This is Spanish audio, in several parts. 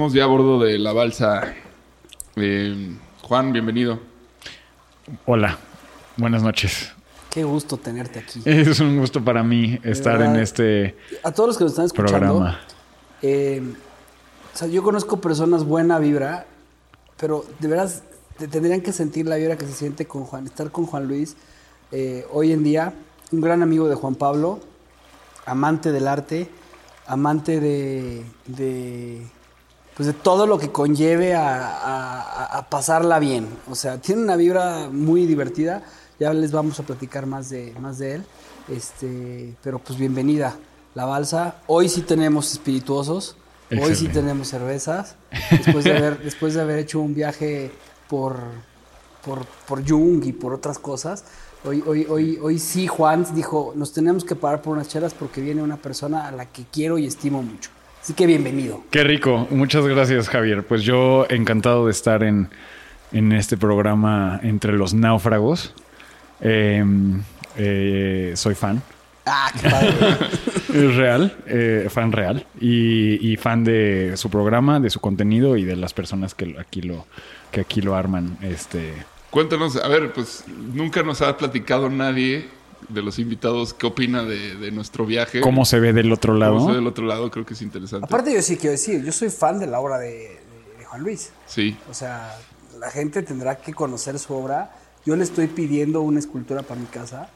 Estamos ya a bordo de la balsa. Eh, Juan, bienvenido. Hola, buenas noches. Qué gusto tenerte aquí. Es un gusto para mí estar en este A todos los que nos están escuchando. Eh, o sea, yo conozco personas buena vibra, pero de veras tendrían que sentir la vibra que se siente con Juan. Estar con Juan Luis eh, hoy en día, un gran amigo de Juan Pablo, amante del arte, amante de pues de todo lo que conlleve a, pasarla bien. O sea, tiene una vibra muy divertida. Ya les vamos a platicar más de, más de él. Este, pero pues bienvenida, la balsa. Hoy sí tenemos espirituosos. Hoy sí tenemos cervezas. Después de haber, después de haber hecho un viaje por, por, por Jung y por otras cosas. Hoy, hoy, hoy, hoy sí Juan dijo, nos tenemos que parar por unas chelas porque viene una persona a la que quiero y estimo mucho. Así que bienvenido. Qué rico. Muchas gracias, Javier. Pues yo encantado de estar en, este programa entre los náufragos. Em, eh, soy fan. Ah, qué padre. es real, eh, fan real. Y, fan de su programa, de su contenido y de las personas que aquí lo, que aquí lo arman. Este. Cuéntanos, a ver, pues nunca nos ha platicado nadie de los invitados qué opina de, nuestro viaje. ¿Cómo se ve del otro lado? ¿Cómo se ve del otro lado? Creo que es interesante. Aparte yo sí quiero decir, yo soy fan de la obra de, Juan Luis. Sí. O sea, la gente tendrá que conocer su obra. Yo le estoy pidiendo una escultura para mi casa.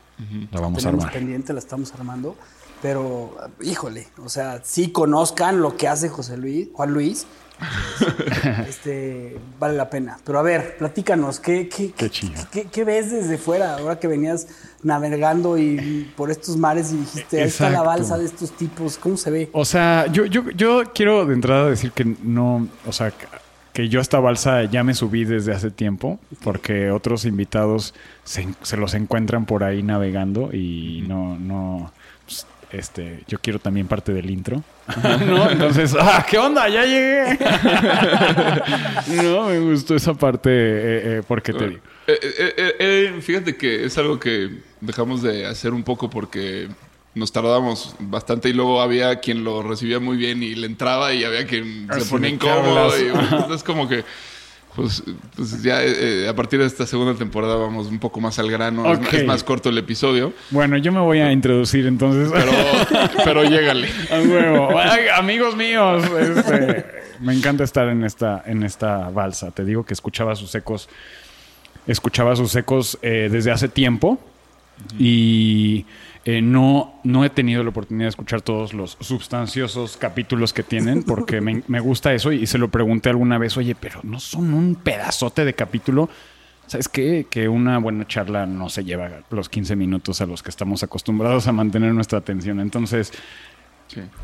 La vamos a armar. pendiente, la estamos armando. Pero, híjole, o sea, sí conozcan lo que hace José Luis, Juan Luis, este, vale la pena. Pero a ver, platícanos, ¿qué, qué, qué, ves desde fuera? Ahora que venías navegando y por estos mares y dijiste, ahí está la balsa de estos tipos, ¿cómo se ve? O sea, yo, yo, yo quiero de entrada decir que no, o sea, que yo a esta balsa ya me subí desde hace tiempo, porque otros invitados se, se los encuentran por ahí navegando y no, no, este, yo quiero también parte del intro. ¿No? Entonces, ¡ah, qué onda! ¡Ya llegué! no, me gustó esa parte eh, eh, porque te digo. Eh, fíjate que es algo que dejamos de hacer un poco porque nos tardamos bastante y luego había quien lo recibía muy bien y le entraba y había quien se ponía incómodo. Y, entonces, como que pues, pues ya eh, a partir de esta segunda temporada vamos un poco más al grano. Es, más corto el episodio. Bueno, yo me voy a introducir entonces. Pero, pero llégale. amigos míos, este, me encanta estar en esta, en esta balsa. Te digo que escuchaba sus ecos, escuchaba sus ecos eh, desde hace tiempo. Y eh, no, no he tenido la oportunidad de escuchar todos los sustanciosos capítulos que tienen porque me, gusta eso y se lo pregunté alguna vez, oye, pero no son un pedazote de capítulo. ¿Sabes qué? Que una buena charla no se lleva los 15 minutos a los que estamos acostumbrados a mantener nuestra atención. Entonces,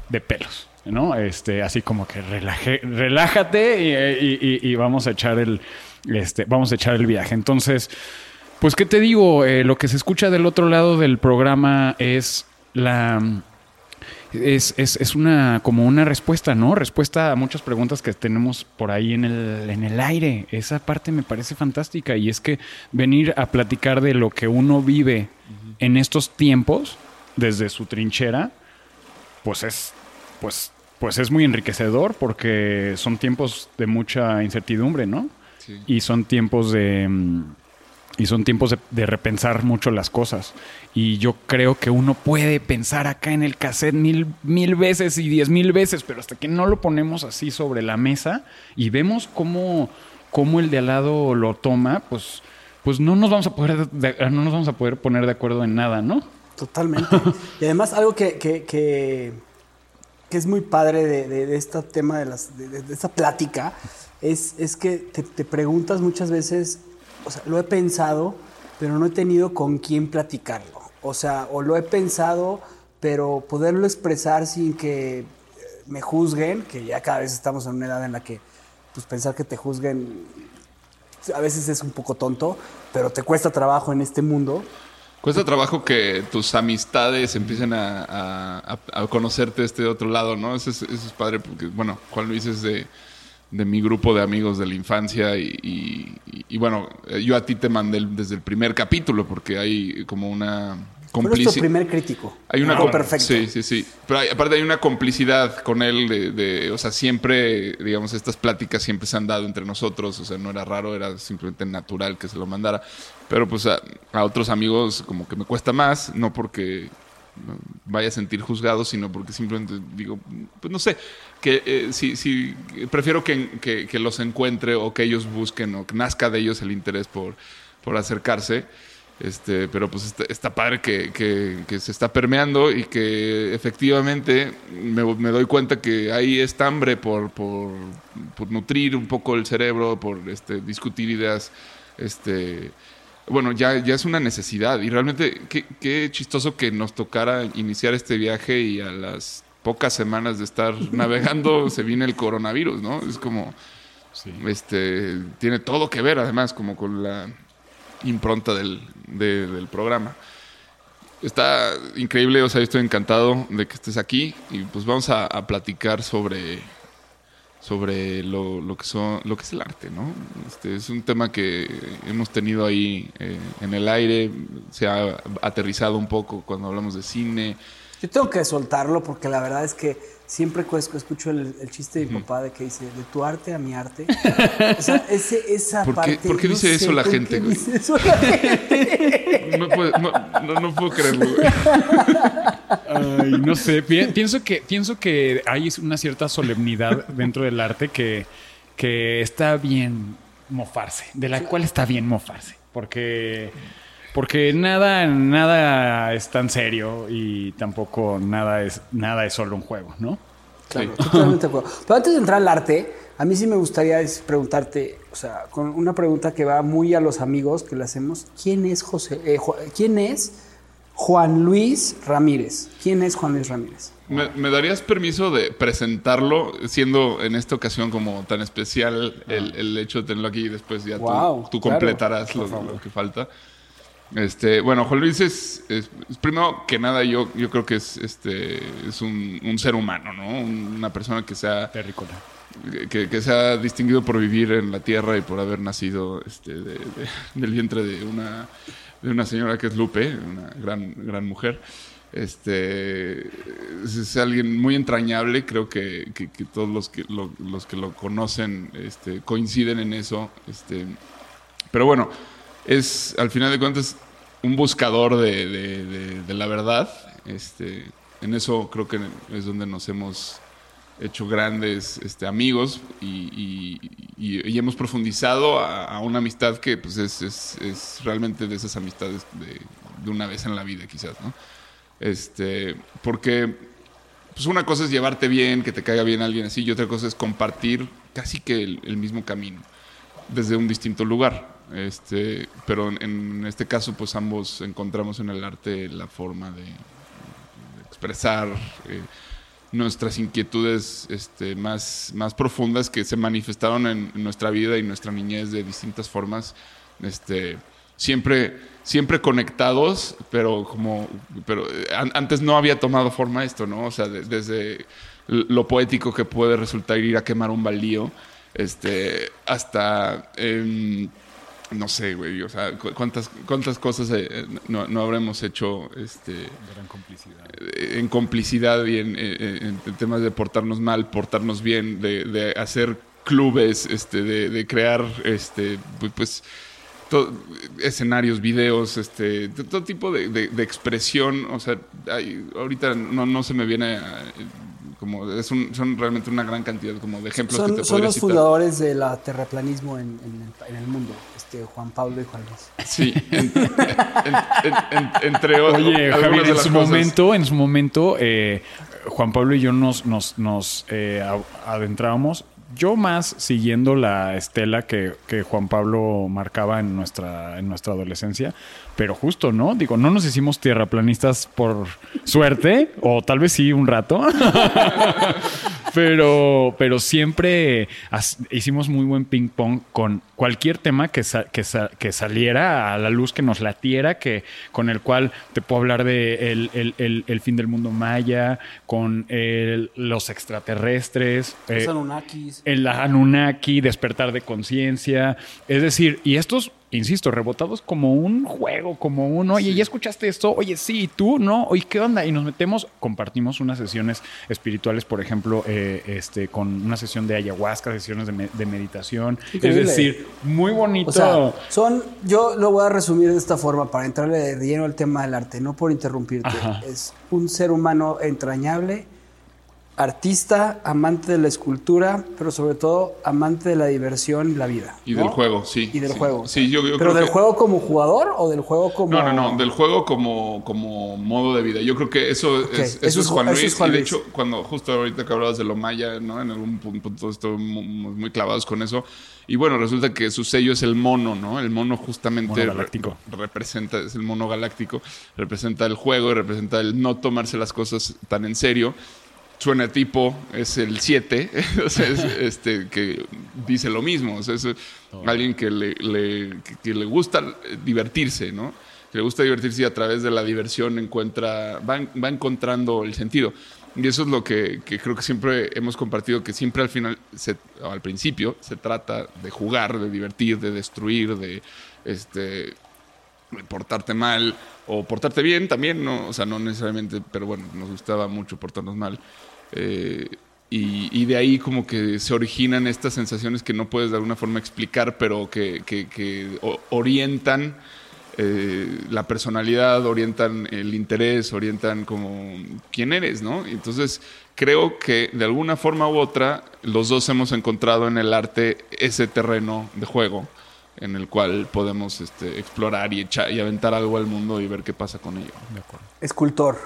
de pelos, ¿no? Este, así como que relájate y, vamos a echar el, este, vamos a echar el viaje. Entonces, Pues, ¿qué te digo? Eh, lo que se escucha del otro lado del programa es la. Es, es, es, una como una respuesta, ¿no? Respuesta a muchas preguntas que tenemos por ahí en el, en el aire. Esa parte me parece fantástica. Y es que venir a platicar de lo que uno vive en estos tiempos, desde su trinchera, pues es, pues, pues es muy enriquecedor porque son tiempos de mucha incertidumbre, ¿no? Y son tiempos de mm, y son tiempos de, repensar mucho las cosas. Y yo creo que uno puede pensar acá en el cassette mil, mil veces y diez mil veces, pero hasta que no lo ponemos así sobre la mesa y vemos cómo, cómo el de al lado lo toma, pues, pues no nos vamos a poder no nos vamos a poder poner de acuerdo en nada, ¿no? Totalmente. y además algo que, que, que, es muy padre de, de, este tema de, las, de, esta plática es, es que te, te preguntas muchas veces o sea, lo he pensado, pero no he tenido con quién platicarlo. O sea, o lo he pensado, pero poderlo expresar sin que me juzguen, que ya cada vez estamos en una edad en la que pues pensar que te juzguen a veces es un poco tonto, pero te cuesta trabajo en este mundo. Cuesta trabajo que tus amistades empiecen a, conocerte de este otro lado, ¿no? Eso es, eso es padre porque, bueno, Juan Luis es de de mi grupo de amigos de la infancia y, bueno, yo a ti te mandé desde el primer capítulo porque hay como una complicidad. tu primer crítico. Hay una perfecto. Sí, sí, sí. Pero aparte hay una complicidad con él de, o sea, siempre, digamos, estas pláticas siempre se han dado entre nosotros, o sea, no era raro, era simplemente natural que se lo mandara. Pero pues a, a otros amigos como que me cuesta más, no porque vaya a sentir juzgado, sino porque simplemente digo, pues no sé, que eh, si, prefiero que, que, los encuentre o que ellos busquen o que nazca de ellos el interés por, por acercarse. Este, pero pues está, padre que, que, se está permeando y que efectivamente me, me, doy cuenta que hay esta hambre por, por, por, nutrir un poco el cerebro, por este, discutir ideas este, bueno, ya, ya es una necesidad. Y realmente, qué, qué chistoso que nos tocara iniciar este viaje y a las pocas semanas de estar navegando se viene el coronavirus, ¿no? Es como, este, tiene todo que ver además como con la impronta del, del programa. Está increíble, o sea, estoy encantado de que estés aquí y pues vamos a platicar sobre sobre lo, lo, que son, lo que es el arte, ¿no? Este, es un tema que hemos tenido ahí eh, en el aire, se ha aterrizado un poco cuando hablamos de cine. Yo tengo que soltarlo porque la verdad es que siempre escucho el, chiste de mi papá de que dice, de tu arte a mi arte. O sea, ese, esa ¿Por qué, parte... ¿Por qué dice eso la gente, güey? Dice eso la gente? no, puedo, no, no, puedo creerlo, güey. Ay, no sé, pienso que, pienso que hay una cierta solemnidad dentro del arte que, que está bien mofarse, de la cual está bien mofarse, porque... Porque nada, nada es tan serio y tampoco nada es, nada es solo un juego, ¿no? Claro, totalmente de acuerdo. Pero antes de entrar al arte, a mí sí me gustaría preguntarte, o sea, con una pregunta que va muy a los amigos que le hacemos, ¿quién es José? Eh, ¿Quién es Juan Luis Ramírez? ¿Quién es Juan Luis Ramírez? ¿Me, darías permiso de presentarlo, siendo en esta ocasión como tan especial el, hecho de tenerlo aquí y después ya tú, completarás lo, que falta? Este, bueno, Juan Luis es, primero que nada, yo, yo creo que es, este, es un, ser humano, ¿no? Una persona que sea... Que, que, se ha distinguido por vivir en la tierra y por haber nacido este, del vientre de una, de una señora que es Lupe, una gran, gran mujer. Este, es, alguien muy entrañable, creo que, que, todos los que lo, los que lo conocen este, coinciden en eso. Este, pero bueno, es, al final de cuentas, un buscador de, la verdad. Este, en eso creo que es donde nos hemos hecho grandes este, amigos y, hemos profundizado a, una amistad que pues, es, realmente de esas amistades de, una vez en la vida, quizás, ¿no? Este, porque pues una cosa es llevarte bien, que te caiga bien alguien así, y otra cosa es compartir casi que el mismo camino desde un distinto lugar. Este, pero en este caso, pues ambos encontramos en el arte la forma de, expresar eh, nuestras inquietudes este, más, más profundas que se manifestaron en, nuestra vida y nuestra niñez de distintas formas. Este, siempre, siempre conectados, pero como, pero antes no había tomado forma esto, ¿no? O sea, desde lo poético que puede resultar ir a quemar un baldío, este, hasta... no sé, güey, o sea, cuántas, cuántas cosas eh, no, habremos hecho este, eh, en complicidad y eh, en, temas de portarnos mal, portarnos bien, de, hacer clubes, este, de, crear este, pues, escenarios, videos, este, todo tipo de, expresión. O sea, ahorita no, no se me viene a, como es son realmente una gran cantidad como de ejemplos son, que te Son los fundadores del terraplanismo en, el, mundo, este Juan Pablo y Juan Luis. Sí, entre otros. Oye, Javier, en su, momento, en su momento, eh, Juan Pablo y yo nos, nos, nos eh, adentrábamos yo más siguiendo la estela que, que, Juan Pablo marcaba en nuestra, en nuestra adolescencia, pero justo, ¿no? Digo, no nos hicimos tierraplanistas por suerte, o tal vez sí un rato, pero, pero siempre hicimos muy buen ping pong con cualquier tema que, que, que, saliera a la luz, que nos latiera, que, con el cual te puedo hablar de el, el, el, fin del mundo maya, con los extraterrestres, los eh, Anunnakis. el Anunnaki, despertar de conciencia, es decir, y estos insisto, rebotados como un juego, como un, oye, ¿ya escuchaste esto? Oye, sí, ¿tú? ¿No? Oye, ¿qué onda? Y nos metemos, compartimos unas sesiones espirituales, por ejemplo, eh, este, con una sesión de ayahuasca, sesiones de, meditación. Es decir, muy bonito. O sea, son, yo lo voy a resumir de esta forma para entrarle de lleno al tema del arte, no por interrumpirte. Es un ser humano entrañable artista, amante de la escultura, pero sobre todo amante de la diversión y la vida. Y del juego, sí. Y del juego. Sí, yo, ¿Pero del juego como jugador o del juego como.? No, no, no, del juego como, como modo de vida. Yo creo que eso, es, eso, es Juan Luis. y de hecho, cuando justo ahorita que hablabas de lo maya, ¿no? En algún punto estamos muy clavados con eso. Y bueno, resulta que su sello es el mono, ¿no? El mono justamente representa, es el mono galáctico, representa el juego y representa el no tomarse las cosas tan en serio su tipo es el 7, este, que dice lo mismo. es alguien que le, le, gusta divertirse, ¿no? Que le gusta divertirse y a través de la diversión encuentra, va, va encontrando el sentido. Y eso es lo que, creo que siempre hemos compartido, que siempre al final, al principio, se trata de jugar, de divertir, de destruir, de, este, portarte mal o portarte bien también, no, o sea, no necesariamente, pero bueno, nos gustaba mucho portarnos mal. Eh, y, de ahí como que se originan estas sensaciones que no puedes de alguna forma explicar, pero que, orientan eh, la personalidad, orientan el interés, orientan como quién eres, ¿no? Entonces creo que de alguna forma u otra los dos hemos encontrado en el arte ese terreno de juego en el cual podemos este, explorar y, echar, y aventar algo al mundo y ver qué pasa con ello. Escultor.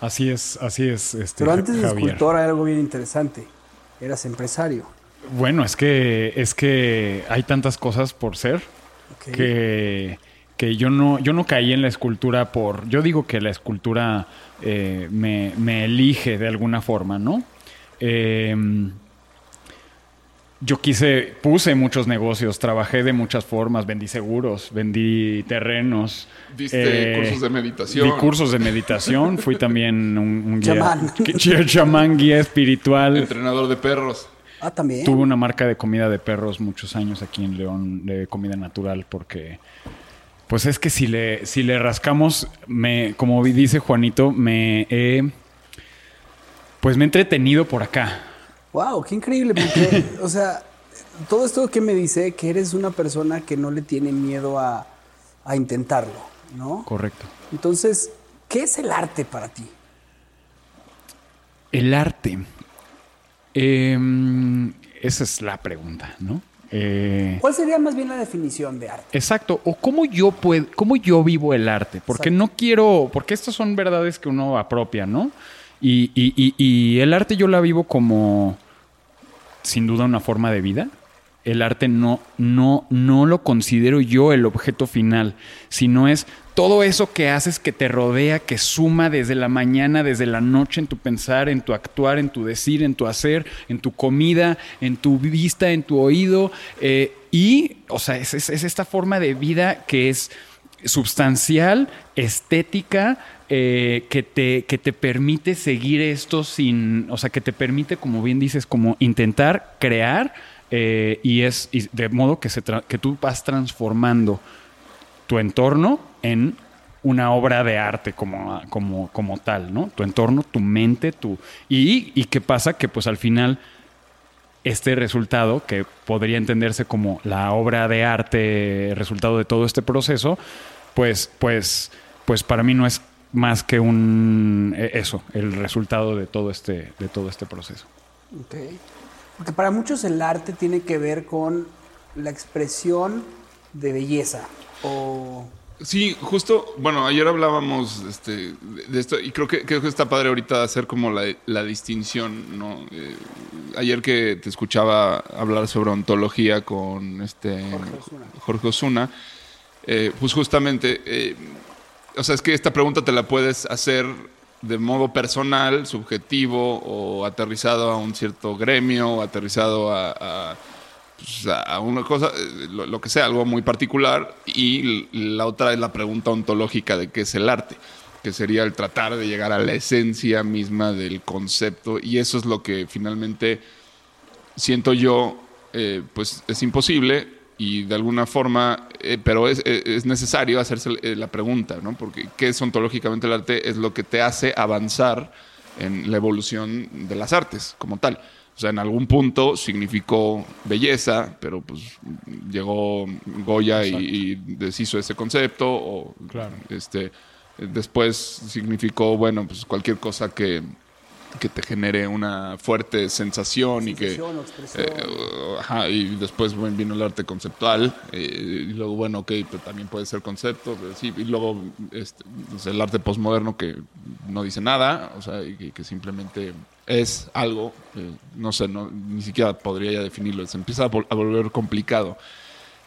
Así es, así es. Este, Pero antes de escultor hay algo bien interesante. Eras empresario. Bueno, es que, es que hay tantas cosas por ser que, que yo no, yo no caí en la escultura por. Yo digo que la escultura eh, me, me, elige de alguna forma, ¿no? Eh, yo quise, puse muchos negocios, trabajé de muchas formas, vendí seguros, vendí terrenos. Diste eh, cursos de meditación. Di cursos de meditación, fui también un, guía. Chamán. guía espiritual. Entrenador de perros. Ah, también. Tuve una marca de comida de perros muchos años aquí en León, de comida natural, porque pues es que si le, si le rascamos, me, como dice Juanito, me he, pues me he entretenido por acá Wow, qué increíble, porque, o sea, todo esto que me dice que eres una persona que no le tiene miedo a, intentarlo, ¿no? Correcto. Entonces, ¿qué es el arte para ti? El arte. Em, esa es la pregunta, ¿no? Eh, ¿Cuál sería más bien la definición de arte? Exacto. O cómo yo puedo, cómo yo vivo el arte. Porque no quiero, porque estas son verdades que uno apropia, ¿no? Y, y el arte yo la vivo como sin duda una forma de vida. El arte no, no, no lo considero yo el objeto final, sino es todo eso que haces que te rodea, que suma desde la mañana, desde la noche en tu pensar, en tu actuar, en tu decir, en tu hacer, en tu comida, en tu vista, en tu oído. Eh, y, o sea, es, esta forma de vida que es substancial, estética, eh, que, te, que te permite seguir esto sin, o sea, que te permite, como bien dices, como intentar crear eh, y es de modo que, se que tú vas transformando tu entorno en una obra de arte como, como, como tal, ¿no? Tu entorno, tu mente, tu... Y, y qué pasa que pues al final este resultado, que podría entenderse como la obra de arte, resultado de todo este proceso, pues, pues, pues para mí no es más que un e, eso, el resultado de todo este, de todo este proceso. Okay. Porque para muchos el arte tiene que ver con la expresión de belleza o Sí, justo, bueno, ayer hablábamos este, de esto y creo que, creo que está padre ahorita hacer como la, distinción, ¿no? Eh, ayer que te escuchaba hablar sobre ontología con este Jorge Osuna, eh, pues justamente, eh, o sea, es que esta pregunta te la puedes hacer de modo personal, subjetivo o aterrizado a un cierto gremio, o aterrizado a pues, una cosa, eh, lo, que sea, algo muy particular, y la otra es la pregunta ontológica de qué es el arte, que sería el tratar de llegar a la esencia misma del concepto, y eso es lo que finalmente siento yo, eh, pues es imposible, y de alguna forma, eh, pero es, es, necesario hacerse la pregunta, ¿no? Porque qué es ontológicamente el arte es lo que te hace avanzar en la evolución de las artes como tal. O sea, en algún punto significó belleza, pero pues llegó Goya y, deshizo ese concepto. O este, después significó, bueno, pues cualquier cosa que, que te genere una fuerte sensación y que eh, ajá, y después vino el arte conceptual eh, y luego bueno ok pero también puede ser concepto sí, y luego este, el arte postmoderno que no dice nada o sea y que, simplemente es algo no sé no, ni siquiera podría ya definirlo se empieza a, volver complicado.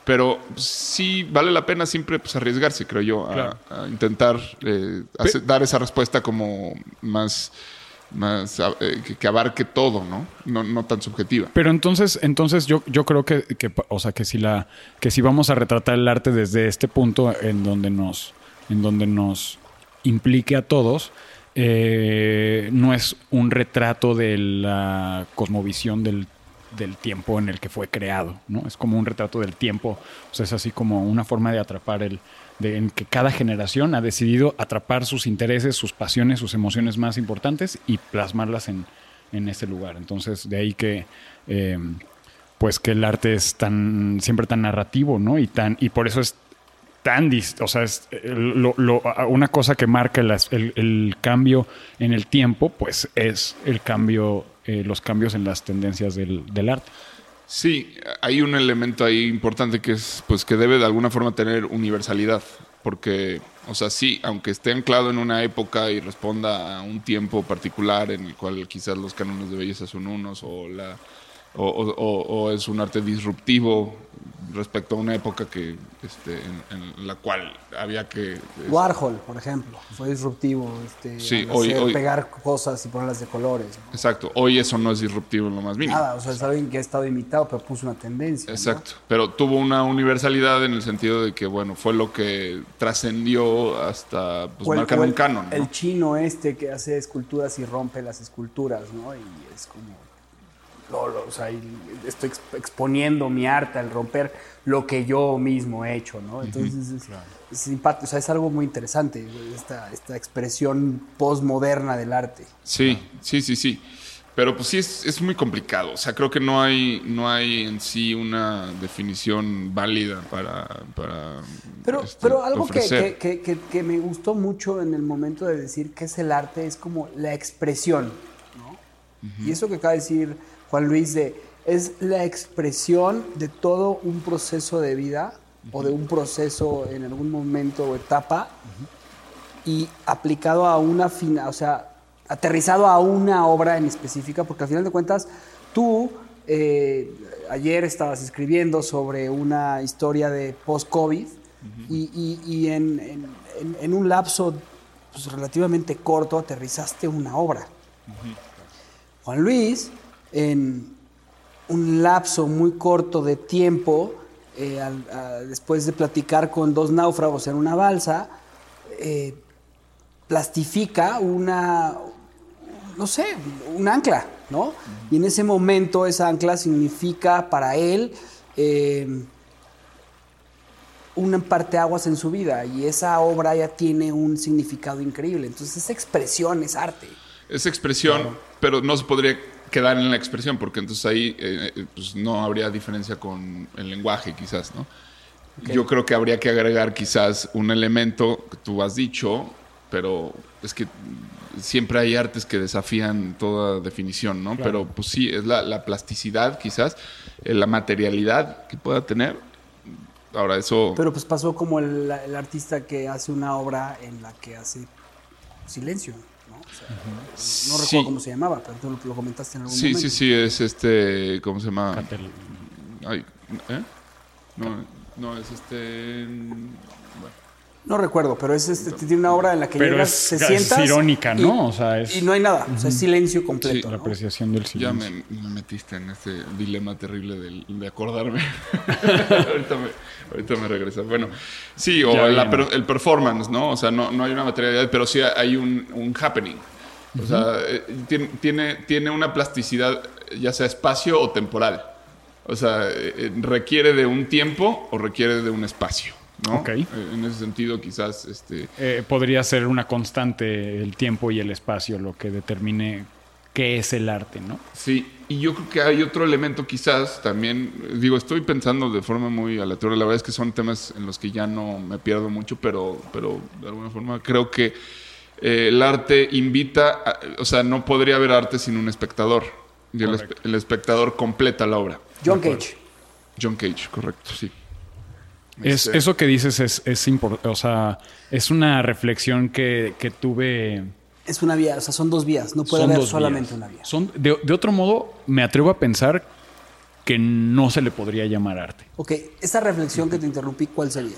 Pero sí vale la pena siempre pues, arriesgarse creo yo a, intentar eh, dar esa respuesta como más eh, que, abarque todo, ¿no? ¿no? tan subjetiva. Pero entonces, entonces yo, yo creo que, o sea, que si la, que si vamos a retratar el arte desde este punto en donde nos, en donde nos implique a todos, eh, no es un retrato de la cosmovisión del, del, tiempo en el que fue creado, ¿no? Es como un retrato del tiempo, o sea, es así como una forma de atrapar el, de, en que cada generación ha decidido atrapar sus intereses, sus pasiones, sus emociones más importantes y plasmarlas en, en ese lugar. Entonces, de ahí que, em, pues que el arte es tan, siempre tan narrativo, ¿no? Y, tan, y por eso es tan, o sea, es una cosa que marca el, el, cambio en el tiempo, pues es el cambio, eh, los cambios en las tendencias del, del arte. Sí, hay un elemento ahí importante que es, pues, que debe de alguna forma tener universalidad, porque, o sea, sí, aunque esté anclado en una época y responda a un tiempo particular en el cual quizás los cánones de belleza son unos o la o, es un arte disruptivo respecto a una época que este, en, la cual había que Warhol por ejemplo fue disruptivo este, sí, hoy, pegar cosas y ponerlas de colores exacto hoy eso no es disruptivo en lo más mínimo. Nada o sea es alguien que ha estado imitado pero puso una tendencia exacto pero tuvo una universalidad en el sentido de que bueno fue lo que trascendió hasta pues, marcar un canon el chino este que hace esculturas y rompe las esculturas no y es como o sea, estoy exponiendo mi arte al romper lo que yo mismo he hecho, ¿no? Entonces es, o sea, es algo muy interesante, esta, esta expresión postmoderna del arte. Sí, sí, sí, sí. Pero pues sí es, muy complicado. O sea, creo que no hay, no hay en sí una definición válida para. para pero, este, pero algo que, que, que, me gustó mucho en el momento de decir qué es el arte es como la expresión. ¿no? Y eso que acaba de decir Juan Luis, de, es la expresión de todo un proceso de vida o de un proceso en algún momento o etapa y aplicado a una fina, o sea, aterrizado a una obra en específica, porque al final de cuentas tú eh, ayer estabas escribiendo sobre una historia de post-COVID y, en, un lapso pues, relativamente corto aterrizaste una obra. Juan Luis en un lapso muy corto de tiempo eh, después de platicar con dos náufragos en una balsa, eh, plastifica una, no sé, un ancla, ¿no? Y en ese momento esa ancla significa para él eh, un parteaguas en su vida y esa obra ya tiene un significado increíble. Entonces esa expresión es arte. Es expresión, pero no se podría quedar en la expresión porque entonces ahí eh, pues no habría diferencia con el lenguaje quizás, ¿no? Yo creo que habría que agregar quizás un elemento que tú has dicho, pero es que siempre hay artes que desafían toda definición, ¿no? Pero pues sí, es la, plasticidad quizás, eh, la materialidad que pueda tener. Ahora eso... Pero pues pasó como el, artista que hace una obra en la que hace silencio. ¿No? no recuerdo cómo se llamaba, pero tú lo, comentaste en algún sí, momento. Sí, sí, sí, es este, ¿cómo se llama? Ay, ¿eh? No, no, es este... No recuerdo, pero es este, tiene una obra en la que llegas, se sientas. Es irónica, ¿no? Y, o sea, es... y no hay nada. O sea, es silencio completo. Sí, la apreciación del silencio. Ya me, metiste en este dilema terrible de, de acordarme. ahorita, me, ahorita, me, regresa. Bueno, sí, o el performance, ¿no? O sea, no, no hay una materialidad, pero sí hay un, un happening. O sea, eh, tiene, tiene una plasticidad, ya sea espacio o temporal. O sea, eh, requiere de un tiempo o requiere de un espacio. ¿No? Eh, en ese sentido, quizás... Este... Eh, podría ser una constante el tiempo y el espacio lo que determine qué es el arte, ¿no? Sí, y yo creo que hay otro elemento quizás también, digo, estoy pensando de forma muy aleatoria, la verdad es que son temas en los que ya no me pierdo mucho, pero, pero de alguna forma creo que eh, el arte invita, o sea, no podría haber arte sin un espectador, y el, espectador completa la obra. John Cage. John Cage, correcto, sí. Es, este, eso que dices es, es importante, o sea, es una reflexión que, tuve... Es una vía, o sea, son dos vías, no puede haber solamente una vía. Son, de, otro modo, me atrevo a pensar que no se le podría llamar arte. Ok, esa reflexión que te interrumpí, ¿cuál sería?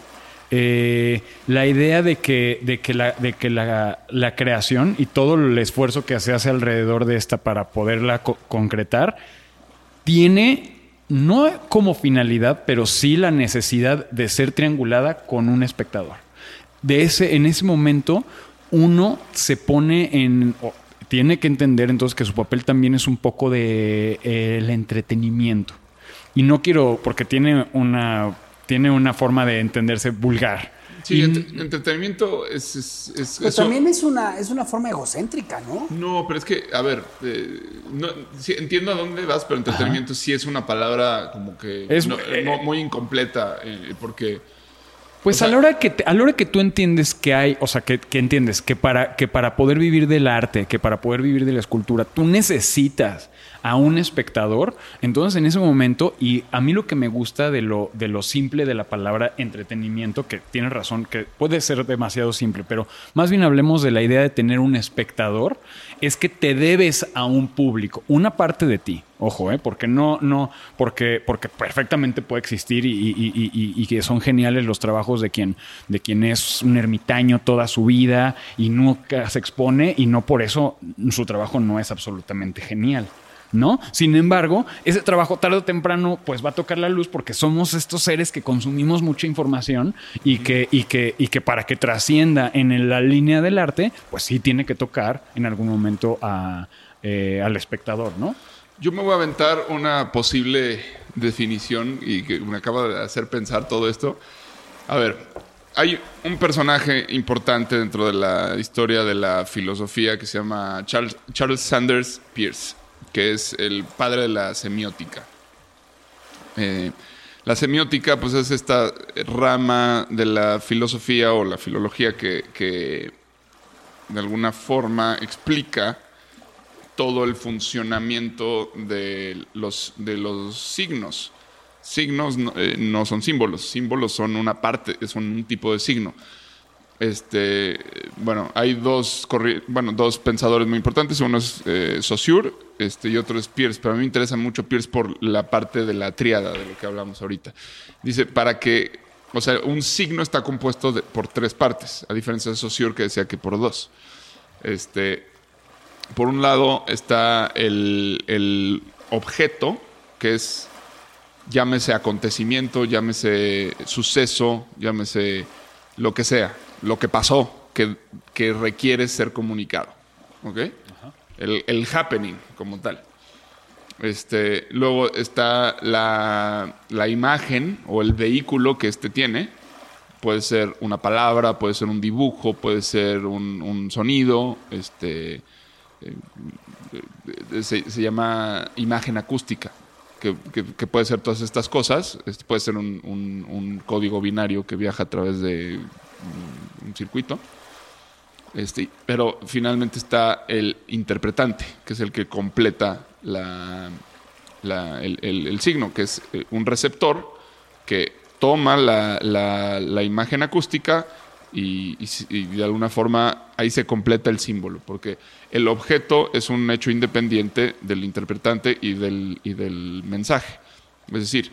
Eh, la idea de que, de que, la, de que la, creación y todo el esfuerzo que se hace alrededor de esta para poderla concretar tiene no como finalidad, pero sí la necesidad de ser triangulada con un espectador. De ese, en ese momento, uno se pone en. tiene que entender entonces que su papel también es un poco de eh, el entretenimiento. Y no quiero, porque tiene una, tiene una forma de entenderse vulgar. Sí, entretenimiento es... pero también es una, es una forma egocéntrica, ¿no? No, pero es que, a ver, eh, entiendo a dónde vas, pero entretenimiento sí es una palabra como que es, eh, muy incompleta, eh, porque... Pues a, la hora que a la hora que tú entiendes que hay, o sea, que, que, entiendes que para, que para poder vivir del arte, que para poder vivir de la escultura, tú necesitas a un espectador, entonces en ese momento, y a mí lo que me gusta de lo, de lo simple de la palabra entretenimiento, que tienes razón, que puede ser demasiado simple, pero más bien hablemos de la idea de tener un espectador, es que te debes a un público, una parte de ti, ojo, ¿eh? porque no, no, porque, porque perfectamente puede existir y, y, que son geniales los trabajos de quien, de quien es un ermitaño toda su vida y nunca se expone y no por eso su trabajo no es absolutamente genial. ¿No? Sin embargo, ese trabajo tarde o temprano pues va a tocar la luz porque somos estos seres que consumimos mucha información y que, para que trascienda en la línea del arte, pues sí tiene que tocar en algún momento eh, al espectador, ¿no? Yo me voy a aventar una posible definición y que me acaba de hacer pensar todo esto. A ver, hay un personaje importante dentro de la historia de la filosofía que se llama Charles, Charles Sanders Peirce que es el padre de la semiótica. Eh, la semiótica, pues, es esta rama de la filosofía o la filología que, de alguna forma explica todo el funcionamiento de los, de los signos. Signos no, eh, no, son símbolos, símbolos son una parte, son un tipo de signo. Este, bueno, hay dos, bueno, dos pensadores muy importantes. Uno es eh, Saussure este, y otro es Pierce. Pero a mí me interesa mucho Pierce por la parte de la triada de lo que hablamos ahorita. Dice, para que, o sea, un signo está compuesto por tres partes, a diferencia de Saussure que decía que por dos. Este, por un lado está el, el objeto, que es llámese acontecimiento, llámese suceso, llámese lo que sea, lo que pasó, que, que requiere ser comunicado. ¿Ok? El, el, happening como tal. Este, luego está la, la, imagen o el vehículo que este tiene. Puede ser una palabra, puede ser un dibujo, puede ser un, un sonido. Este, eh, se, se, llama imagen acústica, que, que, que, puede ser todas estas cosas. Este puede ser un, un, un, código binario que viaja a través de un circuito. Este, pero finalmente está el interpretante, que es el que completa la, la, el, signo, que es eh, un receptor que toma la, la imagen acústica y, y, y, de alguna forma ahí se completa el símbolo, porque el objeto es un hecho independiente del interpretante y del, y del mensaje. Es decir,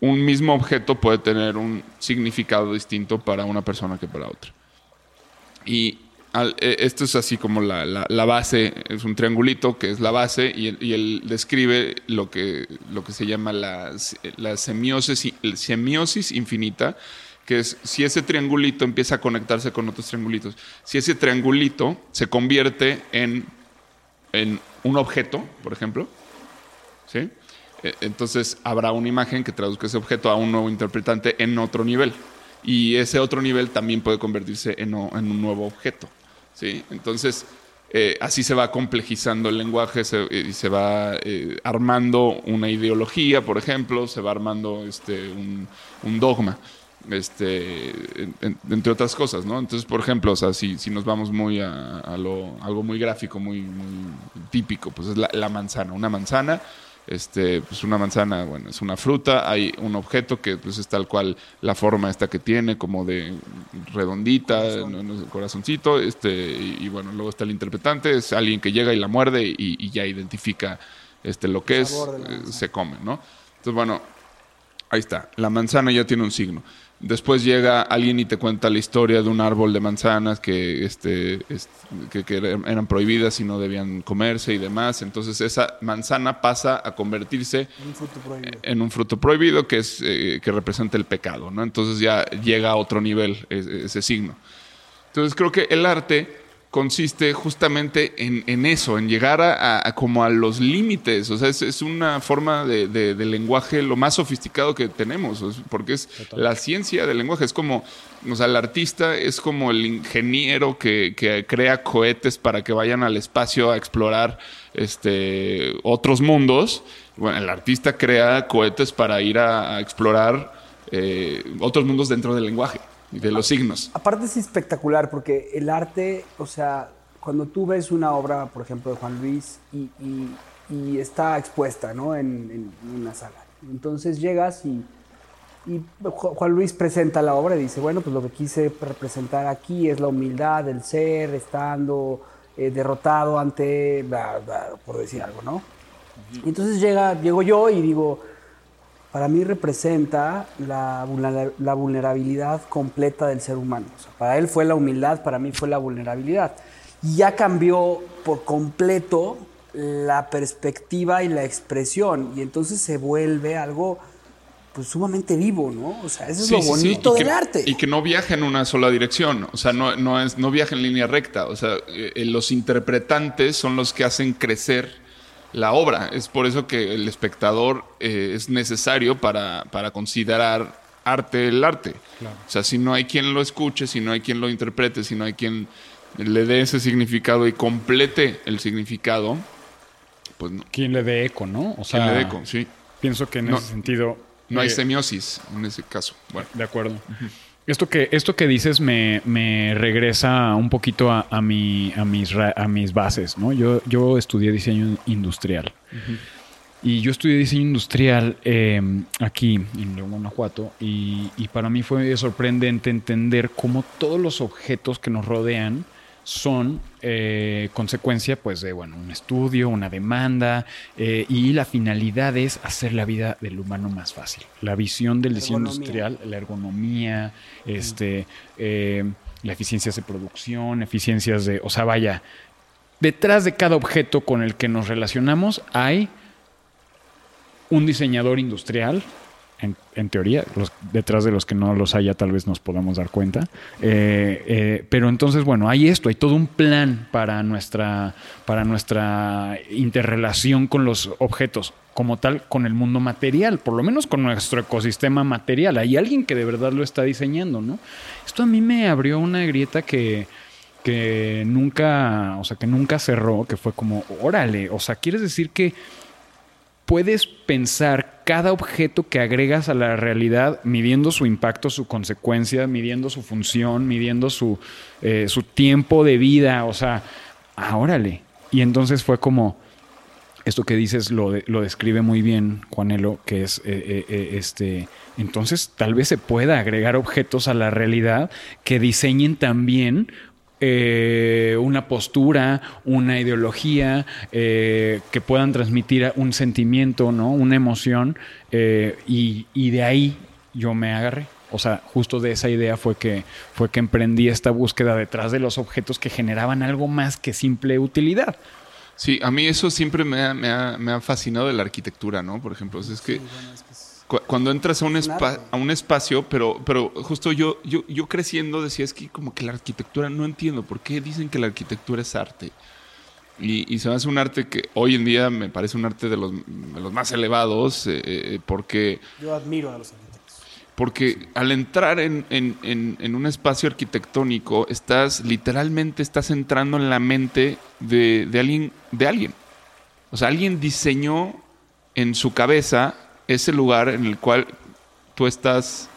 un mismo objeto puede tener un significado distinto para una persona que para otra. Y eh, esto es así como la, la, base, es un triangulito que es la base y, y él describe lo que, lo que se llama la, la semiosis, semiosis infinita, que es si ese triangulito empieza a conectarse con otros triangulitos, si ese triangulito se convierte en, en un objeto, por ejemplo, ¿sí? E, entonces habrá una imagen que traduzca ese objeto a un nuevo interpretante en otro nivel. Y ese otro nivel también puede convertirse en, un nuevo objeto. ¿sí? Entonces, eh, así se va complejizando el lenguaje se, y se va eh, armando una ideología, por ejemplo, se va armando este, un, dogma. Este, en, entre otras cosas, ¿no? Entonces, por ejemplo, si, si nos vamos muy a, a lo, algo muy gráfico, muy, muy típico, pues es la, la manzana. Una manzana este, pues una manzana, bueno, es una fruta, hay un objeto que pues es tal cual la forma esta que tiene, como de redondita, Corazón. corazoncito, este, y, y, bueno, luego está el interpretante, es alguien que llega y la muerde y, y ya identifica este, lo que es, eh, se come, ¿no? Entonces, bueno, ahí está, la manzana ya tiene un signo. Después llega alguien y te cuenta la historia de un árbol de manzanas que, este, es, que, que, eran prohibidas y no debían comerse y demás. Entonces esa manzana pasa a convertirse un fruto en un fruto prohibido que, es, eh, que representa el pecado. ¿no? Entonces ya llega a otro nivel ese, ese signo. Entonces creo que el arte consiste justamente en, en, eso, en llegar a, a como a los límites. O sea, es, es una forma de, de, de, lenguaje lo más sofisticado que tenemos, porque es Total. la ciencia del lenguaje. Es como, o sea, el artista es como el ingeniero que, que crea cohetes para que vayan al espacio a explorar este, otros mundos. Bueno, el artista crea cohetes para ir a, a explorar eh, otros mundos dentro del lenguaje de los signos. Aparte es espectacular porque el arte, o sea, cuando tú ves una obra, por ejemplo, de Juan Luis y, y, y está expuesta, ¿no? En, en, una sala. Entonces llegas y, y, Juan Luis presenta la obra y dice, bueno, pues lo que quise representar aquí es la humildad del ser, estando eh, derrotado ante, bla, bla, por decir algo, ¿no? Y entonces llega, llego yo y digo, para mí representa la, la, vulnerabilidad completa del ser humano. O sea, para él fue la humildad, para mí fue la vulnerabilidad. Y ya cambió por completo la perspectiva y la expresión. Y entonces se vuelve algo pues sumamente vivo, ¿no? O sea, eso es lo bonito sí, sí. del que, arte. Y que no viaja en una sola dirección, o sea, no, no, es, no viaja en línea recta, o sea, eh, los interpretantes son los que hacen crecer la obra. Es por eso que el espectador eh, es necesario para, para, considerar arte el arte. Claro. O sea, si no hay quien lo escuche, si no hay quien lo interprete, si no hay quien le dé ese significado y complete el significado, pues no. Quien le dé eco, ¿no? O sea, quien le dé eco, sí. Pienso que en no, ese sentido... No eh, hay semiosis en ese caso. Bueno. De acuerdo. Uh -huh. Esto que, esto que dices me, me regresa un poquito a, a, mi, a, mis, a mis bases, ¿no? Yo, yo estudié diseño industrial. Uh -huh. Y yo estudié diseño industrial eh, aquí en León, Guanajuato, y, y, para mí fue sorprendente entender cómo todos los objetos que nos rodean son eh, consecuencia pues de bueno un estudio una demanda eh, y la finalidad es hacer la vida del humano más fácil. La visión del diseño industrial la ergonomía este eh, la eficiencias de producción eficiencias de o sea vaya detrás de cada objeto con el que nos relacionamos hay un diseñador industrial en, teoría, detrás de los que no los haya tal vez nos podamos dar cuenta. Eh, eh, pero entonces, bueno, hay esto, hay todo un plan para nuestra, para nuestra interrelación con los objetos, como tal, con el mundo material, por lo menos con nuestro ecosistema material. Hay alguien que de verdad lo está diseñando, ¿no? Esto a mí me abrió una grieta que que nunca, o sea, que nunca cerró, que fue como, órale, o sea, quieres decir que puedes pensar cada objeto que agregas a la realidad midiendo su impacto, su consecuencia, midiendo su función, midiendo su, eh, su tiempo de vida, o sea, ah, órale. Y entonces fue como, esto que dices lo, lo describe muy bien Juanelo, que es eh, eh, este, entonces tal vez se pueda agregar objetos a la realidad que diseñen también eh, una postura, una ideología, eh, que puedan transmitir un sentimiento, ¿no? Una emoción. Eh, y, de ahí yo me agarré. O sea, justo de esa idea fue que, fue que emprendí esta búsqueda detrás de los objetos que generaban algo más que simple utilidad. Sí, a mí eso siempre me ha, me ha, fascinado de la arquitectura, ¿no? Por ejemplo, es que cuando entras a un, a un espacio, pero, pero justo yo, yo, yo creciendo decía, es que como que la arquitectura, no entiendo, ¿por qué dicen que la arquitectura es arte? Y, se me hace un arte que hoy en día me parece un arte de los, de los más elevados, eh, eh, porque... Yo admiro a los arquitectos. Porque al entrar en, en, en, en, un espacio arquitectónico, estás literalmente estás entrando en la mente de, de, alguien, de alguien. O sea, alguien diseñó en su cabeza ese lugar en el cual tú estás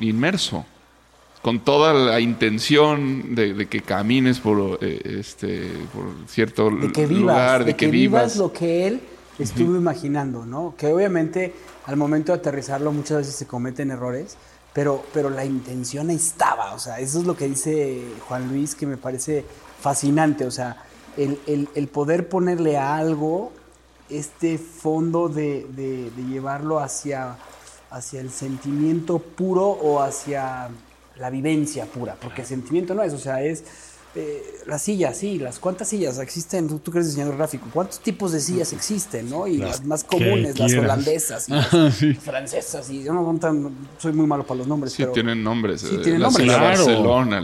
inmerso, con toda la intención de, que camines por, eh, este, por cierto de que vivas, lugar, de, que, vivas. lo que él estuvo imaginando, ¿no? Que obviamente al momento de aterrizarlo muchas veces se cometen errores, pero, pero la intención estaba, o sea, eso es lo que dice Juan Luis que me parece fascinante, o sea, el, el, el poder ponerle a algo este fondo de, de, llevarlo hacia, hacia el sentimiento puro o hacia la vivencia pura, porque el sentimiento no es, o sea, es eh, las sillas, sí, las cuántas sillas existen, tú, crees diseñador gráfico, cuántos tipos de sillas existen, ¿no? Y las, más comunes, las holandesas y las francesas, y yo no soy muy malo para los nombres. Sí, tienen nombres. Sí, eh, tienen nombres. Silla Barcelona,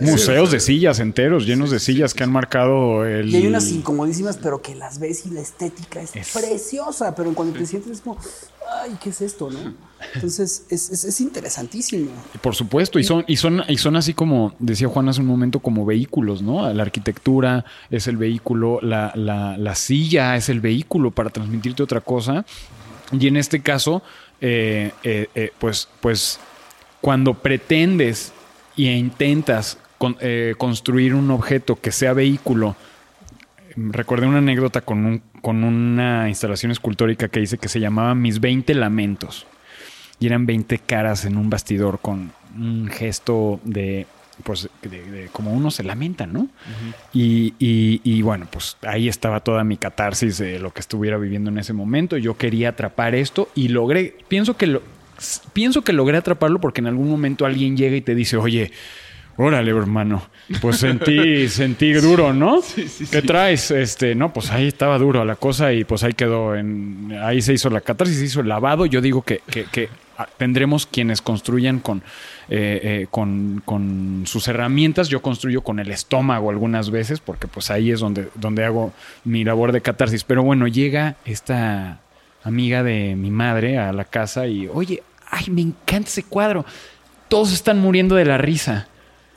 museos de sillas enteros, llenos de sillas que han marcado el. Y hay unas incomodísimas, pero que las ves y la estética es, preciosa, pero cuando te sientes es como, ay, ¿qué es esto, no? Entonces, es, es, interesantísimo. Por supuesto, y son, y, son, y son así como, decía Juan hace un momento, como vehículos, ¿no? La arquitectura es el vehículo, la, la, silla es el vehículo para transmitirte otra cosa. Y en este caso, eh, eh, eh, pues, pues cuando pretendes e intentas construir un objeto que sea vehículo, recordé una anécdota con, un, con una instalación escultórica que hice que se llamaba Mis 20 Lamentos y eran 20 caras en un bastidor con un gesto de pues de, como uno se lamenta, ¿no? y, y, bueno, pues ahí estaba toda mi catarsis de lo que estuviera viviendo en ese momento. Yo quería atrapar esto y logré, pienso que lo, pienso que logré atraparlo porque en algún momento alguien llega y te dice, oye, Órale, hermano. Pues sentí, sentí duro, ¿no? Sí, sí, ¿Qué traes? Este, no, pues ahí estaba duro la cosa y pues ahí quedó. En, ahí se hizo la catarsis, se hizo el lavado. Yo digo que, que, tendremos quienes construyan con, eh, eh, con, con, sus herramientas. Yo construyo con el estómago algunas veces, porque pues ahí es donde, donde hago mi labor de catarsis. Pero bueno, llega esta amiga de mi madre a la casa y, oye, ay, me encanta ese cuadro. Todos están muriendo de la risa.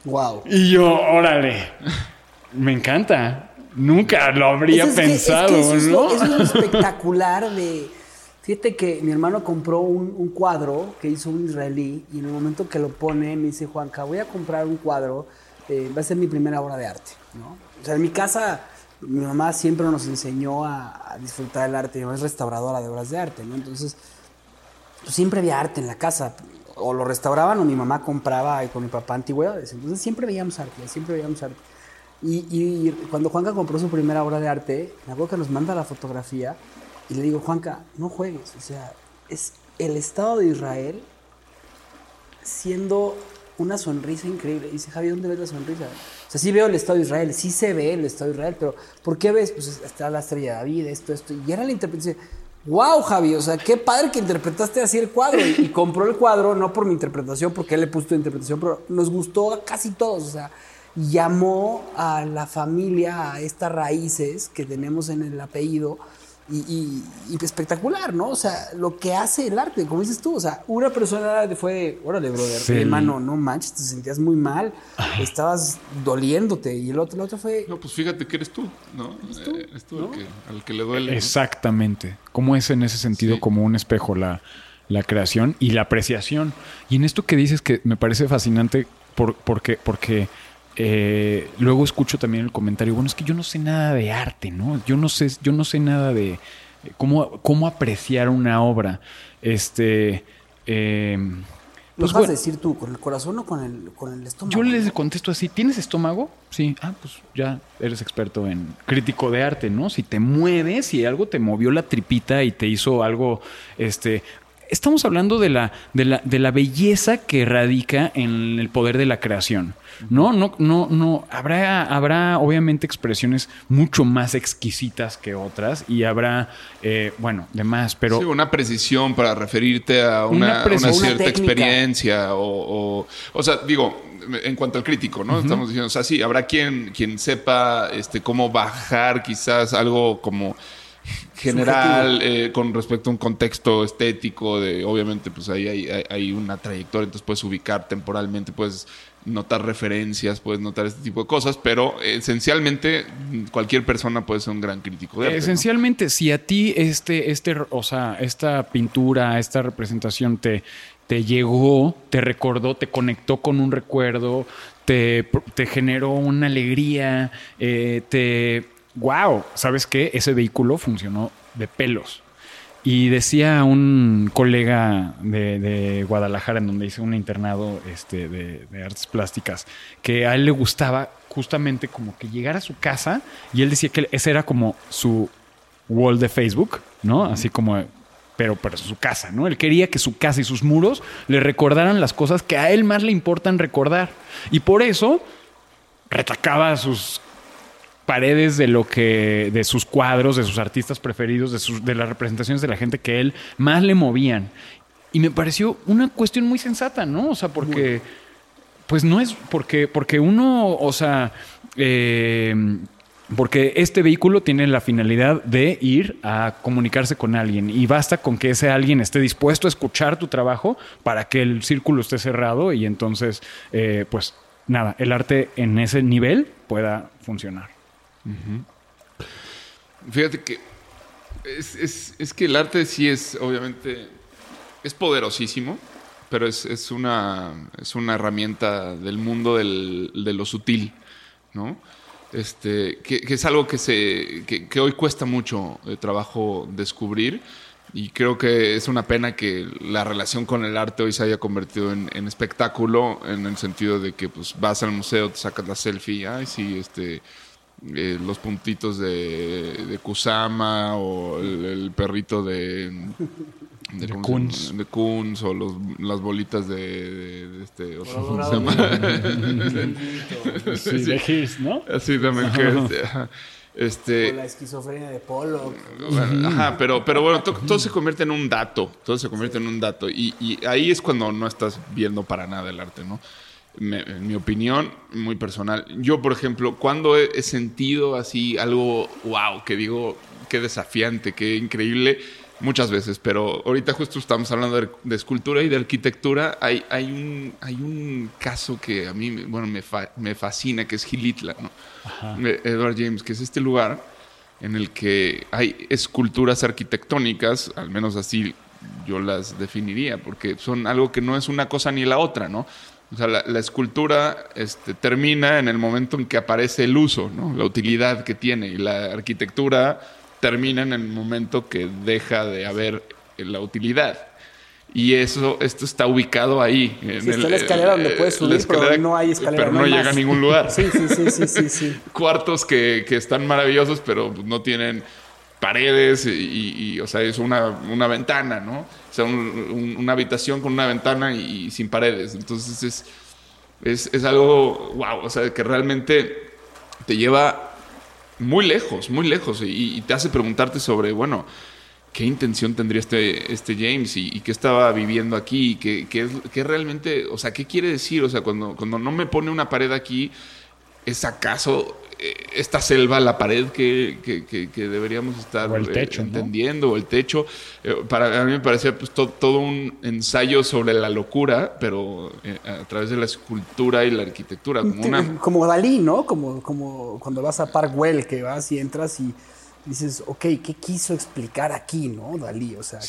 Wow. Y yo, órale, me encanta. Nunca lo habría pensado, es. Es lo, espectacular de. Fíjate que mi hermano compró un, cuadro que hizo un israelí y en el momento que lo pone me dice, Juanca, voy a comprar un cuadro, eh, va a ser mi primera obra de arte, ¿no? O sea, en mi casa mi mamá siempre nos enseñó a, disfrutar del arte, mi mamá es restauradora de obras de arte, ¿no? Entonces, pues, siempre había arte en la casa o lo restauraban o mi mamá compraba con mi papá antigüedades. Entonces siempre veíamos arte, siempre veíamos arte. Y, cuando Juanca compró su primera obra de arte, me acuerdo que nos manda la fotografía y le digo, Juanca, no juegues. O sea, es el Estado de Israel siendo una sonrisa increíble. Y dice, Javi, ¿dónde ves la sonrisa? O sea, sí veo el Estado de Israel, sí se ve el Estado de Israel, pero ¿por qué ves? Pues está la estrella de David, esto, esto. Y era la interpretación wow, Javi, o sea, qué padre que interpretaste así el cuadro. Y, compró el cuadro, no por mi interpretación, porque él le puso tu interpretación, pero nos gustó a casi todos. O sea, llamó a la familia, a estas raíces que tenemos en el apellido. Y, espectacular, ¿no? O sea, lo que hace el arte, como dices tú, o sea, una persona fue, órale, brother, hermano, no manches, te sentías muy mal, estabas doliéndote, y el otro, el otro fue... No, pues fíjate que eres tú, ¿no? Eres tú, el, que, al que le duele. Exactamente, ¿cómo es en ese sentido como un espejo la, la creación y la apreciación? Y en esto que dices que me parece fascinante por, porque... porque eh, luego escucho también el comentario, bueno, es que yo no sé nada de arte, ¿no? Yo no sé, yo no sé nada de eh, cómo, cómo apreciar una obra. Este. Eh, pues, vas a decir tú? ¿Con el corazón o con el, con el estómago? Yo les contesto así, ¿tienes estómago? Sí. Ah, pues ya eres experto en crítico de arte, ¿no? Si te mueves, si algo te movió la tripita y te hizo algo, este... Estamos hablando de la, de la, de la belleza que radica en el poder de la creación. No, no, no, no. Habrá, habrá obviamente expresiones mucho más exquisitas que otras y habrá, eh, bueno, demás, pero... Sí, una precisión para referirte a una, cierta experiencia o, o, sea, digo, en cuanto al crítico, ¿no? Estamos diciendo, o sea, sí, habrá quien, quien sepa este, cómo bajar quizás algo como general eh, con respecto a un contexto estético de obviamente pues ahí hay, hay, una trayectoria entonces puedes ubicar temporalmente puedes notar referencias, puedes notar este tipo de cosas, pero esencialmente cualquier persona puede ser un gran crítico de arte. Esencialmente, si a ti este, este, o sea, esta pintura, esta representación te, te llegó, te recordó, te conectó con un recuerdo, te, te generó una alegría, eh, te... ¡Wow! ¿Sabes qué? Ese vehículo funcionó de pelos. Y decía un colega de, Guadalajara, en donde hice un internado este, de, artes plásticas, que a él le gustaba justamente como que llegar a su casa y él decía que ese era como su wall de Facebook, ¿no? Así como, pero para su casa, ¿no? Él quería que su casa y sus muros le recordaran las cosas que a él más le importan recordar. Y por eso retacaba sus paredes de lo que de sus cuadros, de sus artistas preferidos, de, sus, de las representaciones de la gente que él más le movían. Y me pareció una cuestión muy sensata, ¿no? O sea, porque pues no es porque porque uno, o sea, eh, porque este vehículo tiene la finalidad de ir a comunicarse con alguien y basta con que ese alguien esté dispuesto a escuchar tu trabajo para que el círculo esté cerrado y entonces, eh, pues nada, el arte en ese nivel pueda funcionar. Fíjate que es, que el arte sí es, obviamente, es poderosísimo, pero es, una, es una herramienta del mundo de lo sutil, ¿no? Este, que, es algo que, se, que, hoy cuesta mucho de trabajo descubrir y creo que es una pena que la relación con el arte hoy se haya convertido en, espectáculo en el sentido de que pues vas al museo, te sacas la selfie, ay sí, este eh, los puntitos de, de Kusama o el, perrito de de, Kunz. de Kunz o los, las bolitas de, de este otro se llama sí, de Hills, ¿no? Así también que este, o la esquizofrenia de Polo. ajá, pero, pero bueno, todo, se convierte en un dato. Todo se convierte en un dato. Y, y, ahí es cuando no estás viendo para nada el arte, ¿no? En mi opinión, muy personal. Yo, por ejemplo, cuando he, sentido así algo, wow, que digo, qué desafiante, qué increíble, muchas veces, pero ahorita justo estamos hablando de, escultura y de arquitectura, hay, hay, un, hay un caso que a mí, bueno, me, me fascina, que es Gilitla, ¿no? Edward James, que es este lugar en el que hay esculturas arquitectónicas, al menos así yo las definiría, porque son algo que no es una cosa ni la otra, ¿no? O sea, la, escultura este, termina en el momento en que aparece el uso, ¿no? la utilidad que tiene, y la arquitectura termina en el momento que deja de haber la utilidad. Y eso, esto está ubicado ahí. En está la escalera donde puedes subir, pero no hay escalera. Pero no, llega a ningún lugar. sí, sí, sí, sí, sí, Cuartos que, que, están maravillosos, pero no tienen paredes y, o sea, es una, una, ventana, ¿no? O sea, una habitación con una ventana y, sin paredes. Entonces es, es, es, algo, wow, o sea, que realmente te lleva muy lejos, muy lejos. Y, te hace preguntarte sobre, bueno, qué intención tendría este, este James y, qué estaba viviendo aquí, qué, qué, realmente, o sea, qué quiere decir, o sea, cuando, cuando no me pone una pared aquí, ¿es acaso esta selva, la pared que, deberíamos estar eh, entendiendo, o el techo. Eh, para a mí me parecía pues, todo un ensayo sobre la locura, pero a través de la escultura y la arquitectura. Como, una... como Dalí, ¿no? Como, como cuando vas a Park Well, que vas y entras y dices, ok, ¿qué quiso explicar aquí, no, Dalí? O sea,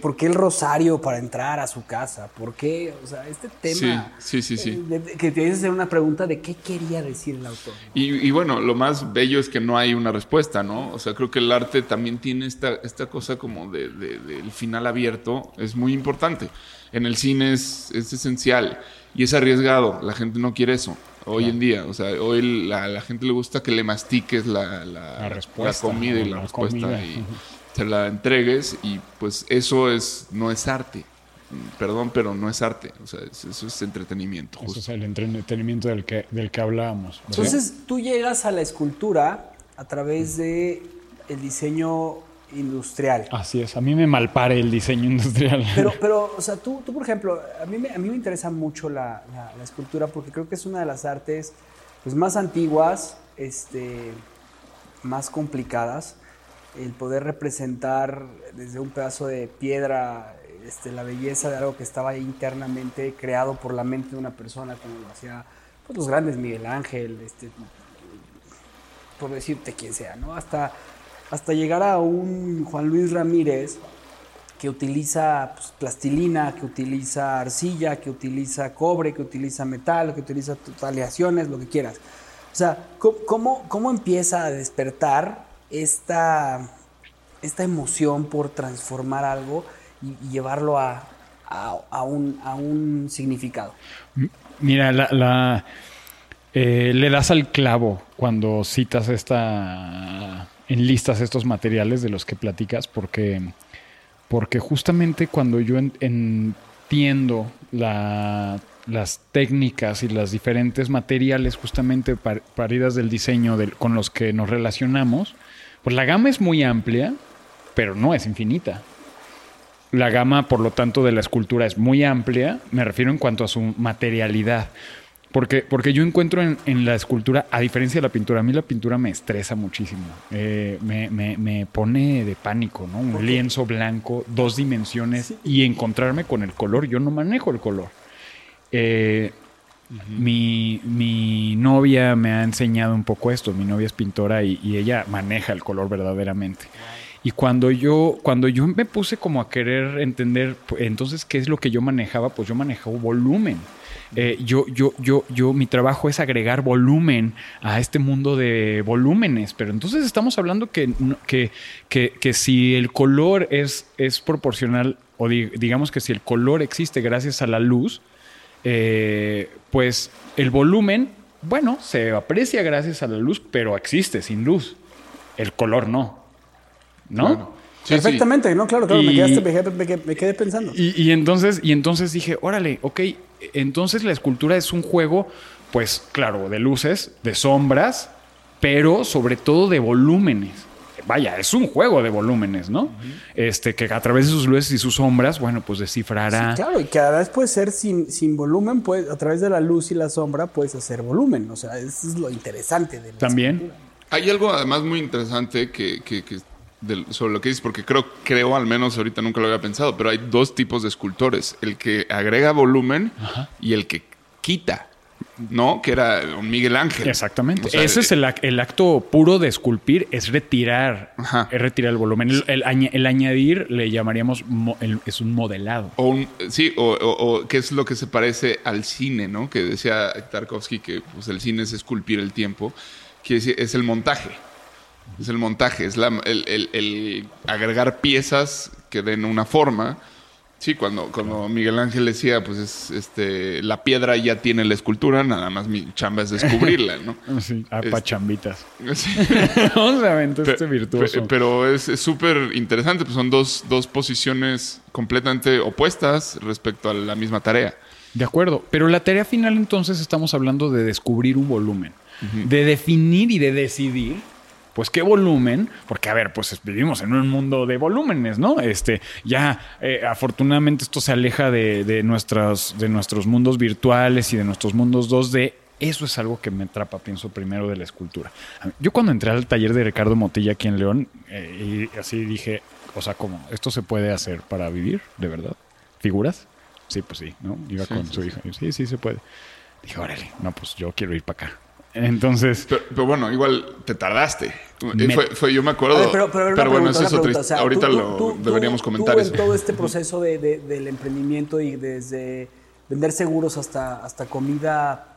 ¿por qué el rosario para entrar a su casa? ¿Por qué? O sea, este tema sí, sí, sí, eh, que te hacer una pregunta de qué quería decir el autor. Y, bueno, lo más bello es que no hay una respuesta, ¿no? O sea, creo que el arte también tiene esta, esta cosa como de, del final abierto, es muy importante. En el cine es, es esencial y es arriesgado, la gente no quiere eso hoy en día. O sea, hoy la, la gente le gusta que le mastiques la, la, comida y la, respuesta y te la entregues y pues eso es no es arte. Perdón, pero no es arte. O sea, eso es entretenimiento. Eso es el entretenimiento del que, del que hablábamos. Entonces, tú llegas a la escultura a través de el diseño industrial. Así es, a mí me malpare el diseño industrial. Pero, pero o sea, tú, tú por ejemplo, a mí, me, a mí me interesa mucho la, la, escultura porque creo que es una de las artes pues, más antiguas, este, más complicadas. El poder representar desde un pedazo de piedra este, la belleza de algo que estaba internamente creado por la mente de una persona, como lo hacía pues, los grandes Miguel Ángel, este, por decirte quién sea, ¿no? Hasta hasta llegar a un Juan Luis Ramírez que utiliza pues, plastilina, que utiliza arcilla, que utiliza cobre, que utiliza metal, que utiliza aleaciones, lo que quieras. O sea, ¿cómo, cómo empieza a despertar esta, esta emoción por transformar algo y, llevarlo a, a, un, a, un, significado? Mira, la, eh, le das al clavo cuando citas esta enlistas estos materiales de los que platicas porque, porque justamente cuando yo entiendo las técnicas y las diferentes materiales justamente paridas del diseño con los que nos relacionamos, pues la gama es muy amplia, pero no es infinita. La gama, por lo tanto, de la escultura es muy amplia, me refiero en cuanto a su materialidad. Porque, porque yo encuentro en, la escultura, a diferencia de la pintura, a mí la pintura me estresa muchísimo. Eh, me, pone de pánico, ¿no? Un lienzo blanco, dos dimensiones y encontrarme con el color. Yo no manejo el color. Eh, mi, mi, novia me ha enseñado un poco esto. Mi novia es pintora y, y ella maneja el color verdaderamente. Y cuando yo, cuando yo me puse como a querer entender, pues, entonces, ¿qué es lo que yo manejaba? Pues yo manejaba volumen. Eh, yo, yo, yo, yo, mi trabajo es agregar volumen a este mundo de volúmenes. Pero entonces estamos hablando que, que, que, si el color es, es proporcional, o digamos que si el color existe gracias a la luz, eh, pues el volumen, bueno, se aprecia gracias a la luz, pero existe sin luz. El color no. ¿no? Perfectamente, ¿no? Claro, claro, me, quedé, pensando. Y, entonces, y entonces dije, órale, ok, entonces la escultura es un juego, pues claro, de luces, de sombras, pero sobre todo de volúmenes. Vaya, es un juego de volúmenes, ¿no? Este, que a través de sus luces y sus sombras, bueno, pues descifrará. Sí, claro, y que a veces puede ser sin, sin volumen, pues, a través de la luz y la sombra puedes hacer volumen. O sea, eso es lo interesante de la También. Hay algo además muy interesante que, que, que sobre lo que dices, porque creo, creo, al menos ahorita nunca lo había pensado, pero hay dos tipos de escultores, el que agrega volumen y el que quita. ¿no? Que era un Miguel Ángel. Exactamente. Ese es el, acto puro de esculpir, es retirar, es retirar el volumen. El, añadir le llamaríamos, es un modelado. O sí, o, o, que es lo que se parece al cine, ¿no? Que decía Tarkovsky que pues, el cine es esculpir el tiempo, que es el montaje. Es el montaje, es el, agregar piezas que den una forma. Sí, cuando, cuando Miguel Ángel decía, pues es, este, la piedra ya tiene la escultura, nada más mi chamba es descubrirla, ¿no? Sí, apachambitas. Sí. este virtuoso. Pero es súper interesante, pues son dos, dos posiciones completamente opuestas respecto a la misma tarea. De acuerdo, pero la tarea final entonces estamos hablando de descubrir un volumen, de definir y de decidir pues qué volumen, porque a ver, pues vivimos en un mundo de volúmenes, ¿no? Este, ya eh, afortunadamente esto se aleja de, de, nuestras, de nuestros mundos virtuales y de nuestros mundos 2D. Eso es algo que me atrapa, pienso primero de la escultura. Yo cuando entré al taller de Ricardo Motilla aquí en León, eh, y así dije, o sea, ¿cómo? ¿Esto se puede hacer para vivir, de verdad? ¿Figuras? Sí, pues sí, ¿no? Iba con su hija. Sí, sí, se puede. Dije, órale, no, pues yo quiero ir para acá. Entonces. Pero, bueno, igual te tardaste. Fue, yo me acuerdo. pero, bueno, eso es otra Ahorita lo deberíamos comentar. en todo este proceso de, del emprendimiento y desde vender seguros hasta, hasta comida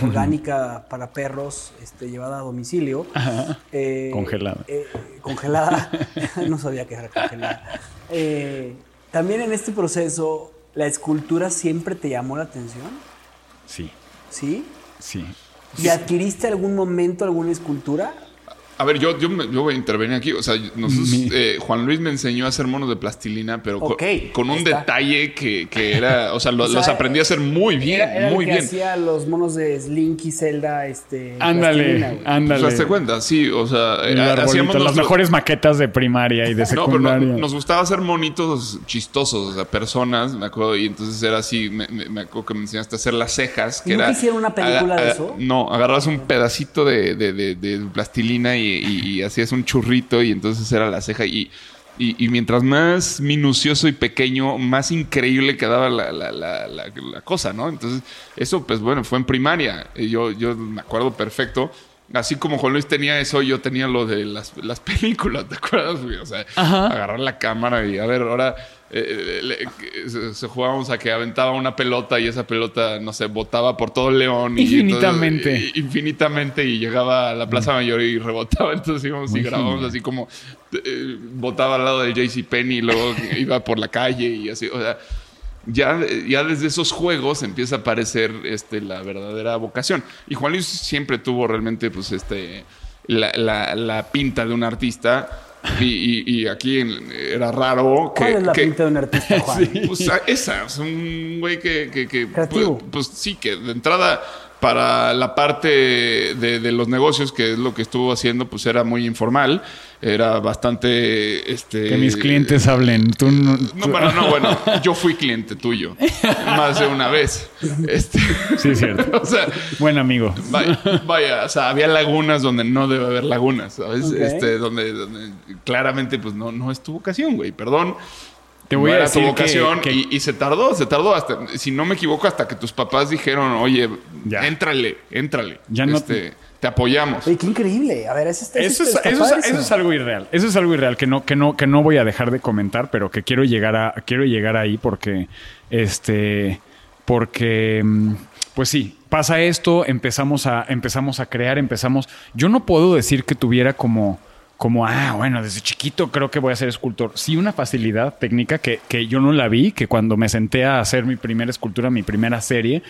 orgánica para perros este, llevada a domicilio. Eh, congelada. Eh, congelada. no sabía que era congelada. Eh, también en este proceso, ¿la escultura siempre te llamó la atención? Sí. ¿Sí? Sí. ¿Y adquiriste algún momento alguna escultura? A ver, yo, yo, yo, voy a intervenir aquí. O sea, eh, Juan Luis me enseñó a hacer monos de plastilina, pero con, un detalle que, que, era. O sea, los aprendí a hacer muy bien, era, muy el que bien. hacía los monos de Slinky, Zelda, este. Ándale, ándale. Pues, cuenta? Sí, o sea, hacíamos las mejores maquetas de primaria y de secundaria. No, pero nos gustaba hacer monitos chistosos, o sea, personas, me acuerdo. Y entonces era así, me, me, acuerdo que me enseñaste a hacer las cejas. Que ¿Nunca era, hicieron una película de eso? No, agarrabas un pedacito de, de, de, de plastilina y y, hacías un churrito y entonces era la ceja y, y, mientras más minucioso y pequeño, más increíble quedaba la, la, la, la, cosa, ¿no? Entonces, eso, pues bueno, fue en primaria. Yo, yo me acuerdo perfecto. Así como Juan Luis tenía eso, yo tenía lo de las, las películas, ¿te acuerdas? O sea, agarrar la cámara y a ver, ahora eh, se, jugábamos a que aventaba una pelota y esa pelota, no sé, botaba por todo el León. Infinitamente. Y infinitamente y llegaba a la Plaza Mayor y rebotaba. Entonces íbamos y grabábamos así como eh, botaba al lado de JC Penny y luego iba por la calle y así. O sea, ya, ya desde esos juegos empieza a aparecer este, la verdadera vocación. Y Juan Luis siempre tuvo realmente pues este, la, la, la pinta de un artista y, aquí era raro que. ¿Cuál es la pinta de un artista, Juan? pues esa, es un güey que. que, Creativo. Pues, pues, sí, que de entrada para la parte de, los negocios, que es lo que estuvo haciendo, pues era muy informal. Era bastante. Este, que mis clientes hablen. Tú no, no, bueno, no, bueno. Yo fui cliente tuyo. más de una vez. Este, sí, es cierto. o sea, Buen amigo. Vaya, o sea, había lagunas donde no debe haber lagunas, ¿sabes? Este, donde, donde, claramente, pues no, no es tu vocación, güey. Perdón. Te voy a decir vocación Y, se tardó, se tardó hasta, si no me equivoco, hasta que tus papás dijeron, oye, ya. éntrale, éntrale. Ya no este, te apoyamos. Oye, qué increíble. A ver, eso, eso, es, eso, es, algo irreal. Eso es algo irreal que no, que no, que no voy a dejar de comentar, pero que quiero llegar a, quiero llegar ahí porque, este, porque, mm, pues sí, pasa esto, empezamos a, empezamos a crear, empezamos. Yo no puedo decir que tuviera como como, ah, bueno, desde chiquito creo que voy a ser escultor. Sí, una facilidad técnica que, que, yo no la vi, que cuando me senté a hacer mi primera escultura, mi primera serie,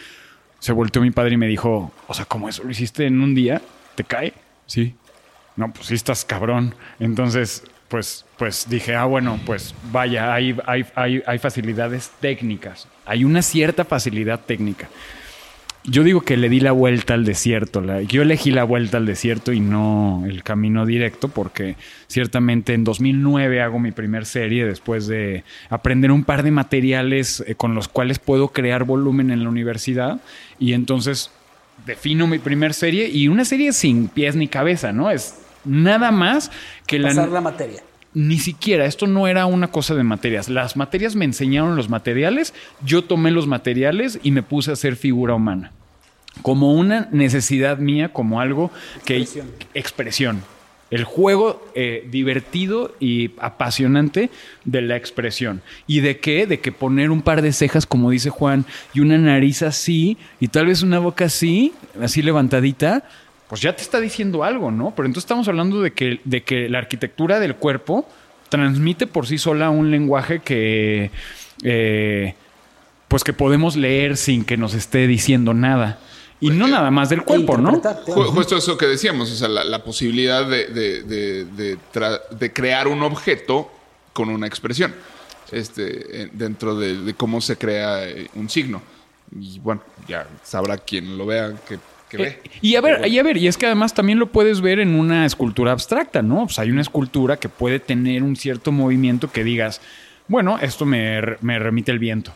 se volteó mi padre y me dijo, o sea, ¿cómo eso lo hiciste en un día? ¿Te cae? Sí. No, pues sí estás cabrón. Entonces, pues, pues dije, ah, bueno, pues vaya, hay, hay, hay, hay facilidades técnicas. Hay una cierta facilidad técnica. Yo digo que le di la vuelta al desierto. yo elegí la vuelta al desierto y no el camino directo porque ciertamente en 2009 hago mi primer serie después de aprender un par de materiales eh, con los cuales puedo crear volumen en la universidad y entonces defino mi primer serie y una serie sin pies ni cabeza, ¿no? Es nada más que Pasar la materia ni siquiera, esto no era una cosa de materias. Las materias me enseñaron los materiales, yo tomé los materiales y me puse a hacer figura humana. Como una necesidad mía, como algo que... Expresión. El juego eh, divertido y apasionante de la expresión. ¿Y de qué? De que poner un par de cejas, como dice Juan, y una nariz así, y tal vez una boca así, así levantadita, pues ya te está diciendo algo, ¿no? Pero entonces estamos hablando de que, de que la arquitectura del cuerpo transmite por sí sola un lenguaje que, eh, pues que podemos leer sin que nos esté diciendo nada. Y no nada más del cuerpo, ¿no? Justo eso que decíamos, o sea, la, posibilidad de, crear un objeto con una expresión este, dentro de, cómo se crea eh, un signo. Y bueno, ya sabrá quien lo vea que que ve. Eh, y a ver, y a ver, y es que además también lo puedes ver en una escultura abstracta, ¿no? Pues hay una escultura que puede tener un cierto movimiento que digas, bueno, esto me, me remite el viento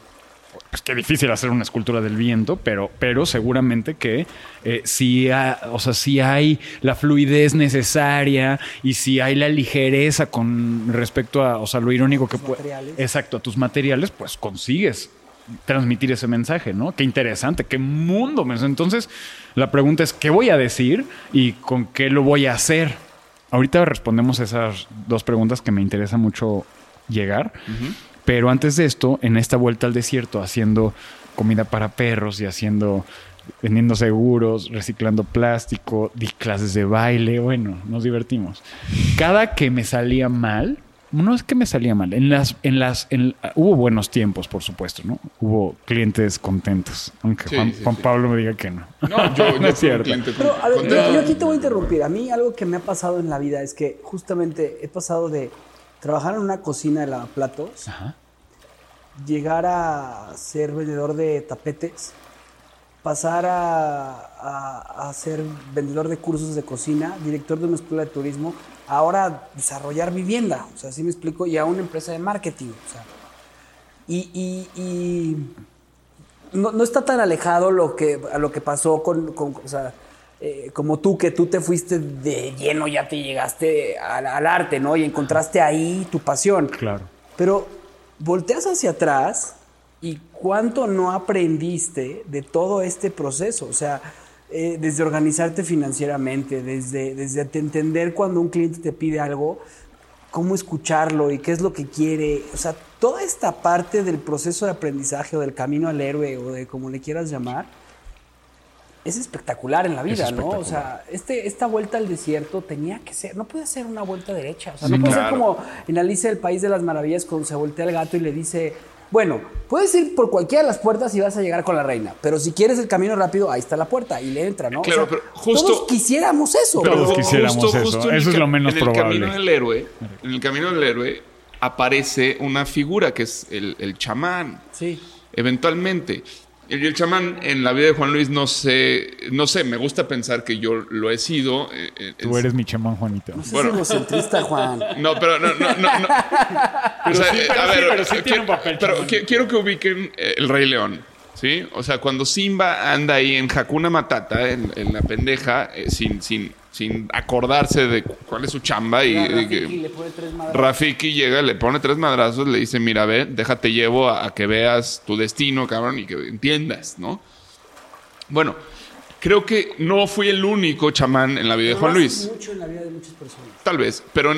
pues qué difícil hacer una escultura del viento, pero, pero seguramente que eh, si, o sea, si hay la fluidez necesaria y si hay la ligereza con respecto a, o sea, lo irónico que puede... Exacto, a tus materiales, pues consigues transmitir ese mensaje, ¿no? Qué interesante, qué mundo. Entonces, la pregunta es, ¿qué voy a decir y con qué lo voy a hacer? Ahorita respondemos esas dos preguntas que me interesa mucho llegar. Pero antes de esto, en esta vuelta al desierto, haciendo comida para perros y haciendo, vendiendo seguros, reciclando plástico, di clases de baile, bueno, nos divertimos. Cada que me salía mal, no es que me salía mal, en las, en las, hubo buenos tiempos, por supuesto, ¿no? Hubo clientes contentos, aunque Juan, Pablo me diga que no. No, yo no es cierto. Pero, a ver, yo, aquí te voy a interrumpir. A mí algo que me ha pasado en la vida es que justamente he pasado de trabajar en una cocina de lavaplatos, llegar a ser vendedor de tapetes, pasar a, ser vendedor de cursos de cocina, director de una escuela de turismo, ahora desarrollar vivienda, o sea, así me explico, y a una empresa de marketing, o sea, y, no, está tan alejado lo que, a lo que pasó con, o sea, eh, como tú, que tú te fuiste de lleno, ya te llegaste al, arte, ¿no? Y encontraste ahí tu pasión. Claro. Pero volteas hacia atrás y cuánto no aprendiste de todo este proceso. O sea, eh, desde organizarte financieramente, desde, desde entender cuando un cliente te pide algo, cómo escucharlo y qué es lo que quiere. O sea, toda esta parte del proceso de aprendizaje o del camino al héroe o de como le quieras llamar es espectacular en la vida, ¿no? O sea, este, esta vuelta al desierto tenía que ser, no puede ser una vuelta derecha. O sea, no puede ser como en Alicia del País de las Maravillas cuando se voltea el gato y le dice, bueno, puedes ir por cualquiera de las puertas y vas a llegar con la reina, pero si quieres el camino rápido, ahí está la puerta y le entra, ¿no? Claro, pero justo. Todos quisiéramos eso. Todos quisiéramos eso. eso es lo menos probable. En el camino del héroe, en el camino del héroe aparece una figura que es el, el chamán. Sí. Eventualmente. Y el chamán en la vida de Juan Luis no sé, no sé, me gusta pensar que yo lo he sido. Eh, eh, Tú eres mi chamán, Juanito. No seas egocentrista, Juan. No, pero no, no, no. Pero, sí, eh, a ver, pero sí tiene un papel. Pero quiero que ubiquen el Rey León. ¿Sí? O sea, cuando Simba anda ahí en Hakuna Matata, en, en la pendeja, sin, sin, sin acordarse de cuál es su chamba. Y, Rafiki, llega, le pone tres madrazos, le dice, mira, ve, déjate llevo a, que veas tu destino, cabrón, y que entiendas, ¿no? Bueno, creo que no fui el único chamán en la vida de Juan Luis. Mucho en la vida de muchas personas. Tal vez, pero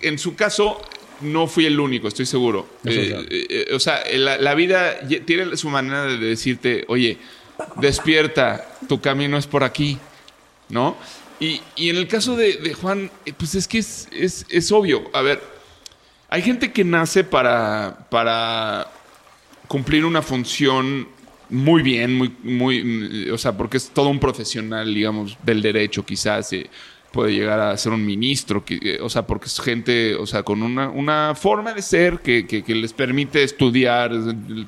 en, su caso no fui el único, estoy seguro. Eh, eh, o sea, la, la, vida tiene su manera de decirte, oye, despierta, tu camino es por aquí, ¿no? Y, en el caso de, Juan, eh, pues es que es, es, obvio. A ver, hay gente que nace para, para cumplir una función muy bien, muy, muy, o sea, porque es todo un profesional, digamos, del derecho, quizás. Eh, puede llegar a ser un ministro, eh, o sea, porque es gente, o sea, con una, una forma de ser que, que, les permite estudiar,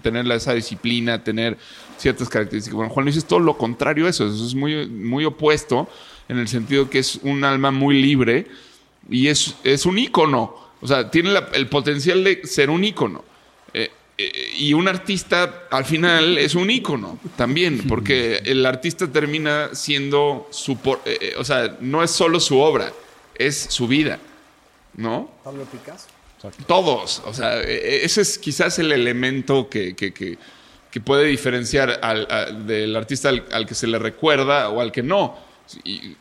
tener esa disciplina, tener ciertas características. Bueno, Juan Luis es todo lo contrario a eso, eso es muy, muy opuesto en el sentido que es un alma muy libre y es, es un ícono. O sea, tiene el potencial de ser un ícono. Eh, y un artista al final es un ícono también, porque el artista termina siendo su... Eh, o sea, no es solo su obra, es su vida. ¿No? Pablo Picasso. Todos. O sea, ese es quizás el elemento que, que, puede diferenciar al, del artista al, que se le recuerda o al que no y,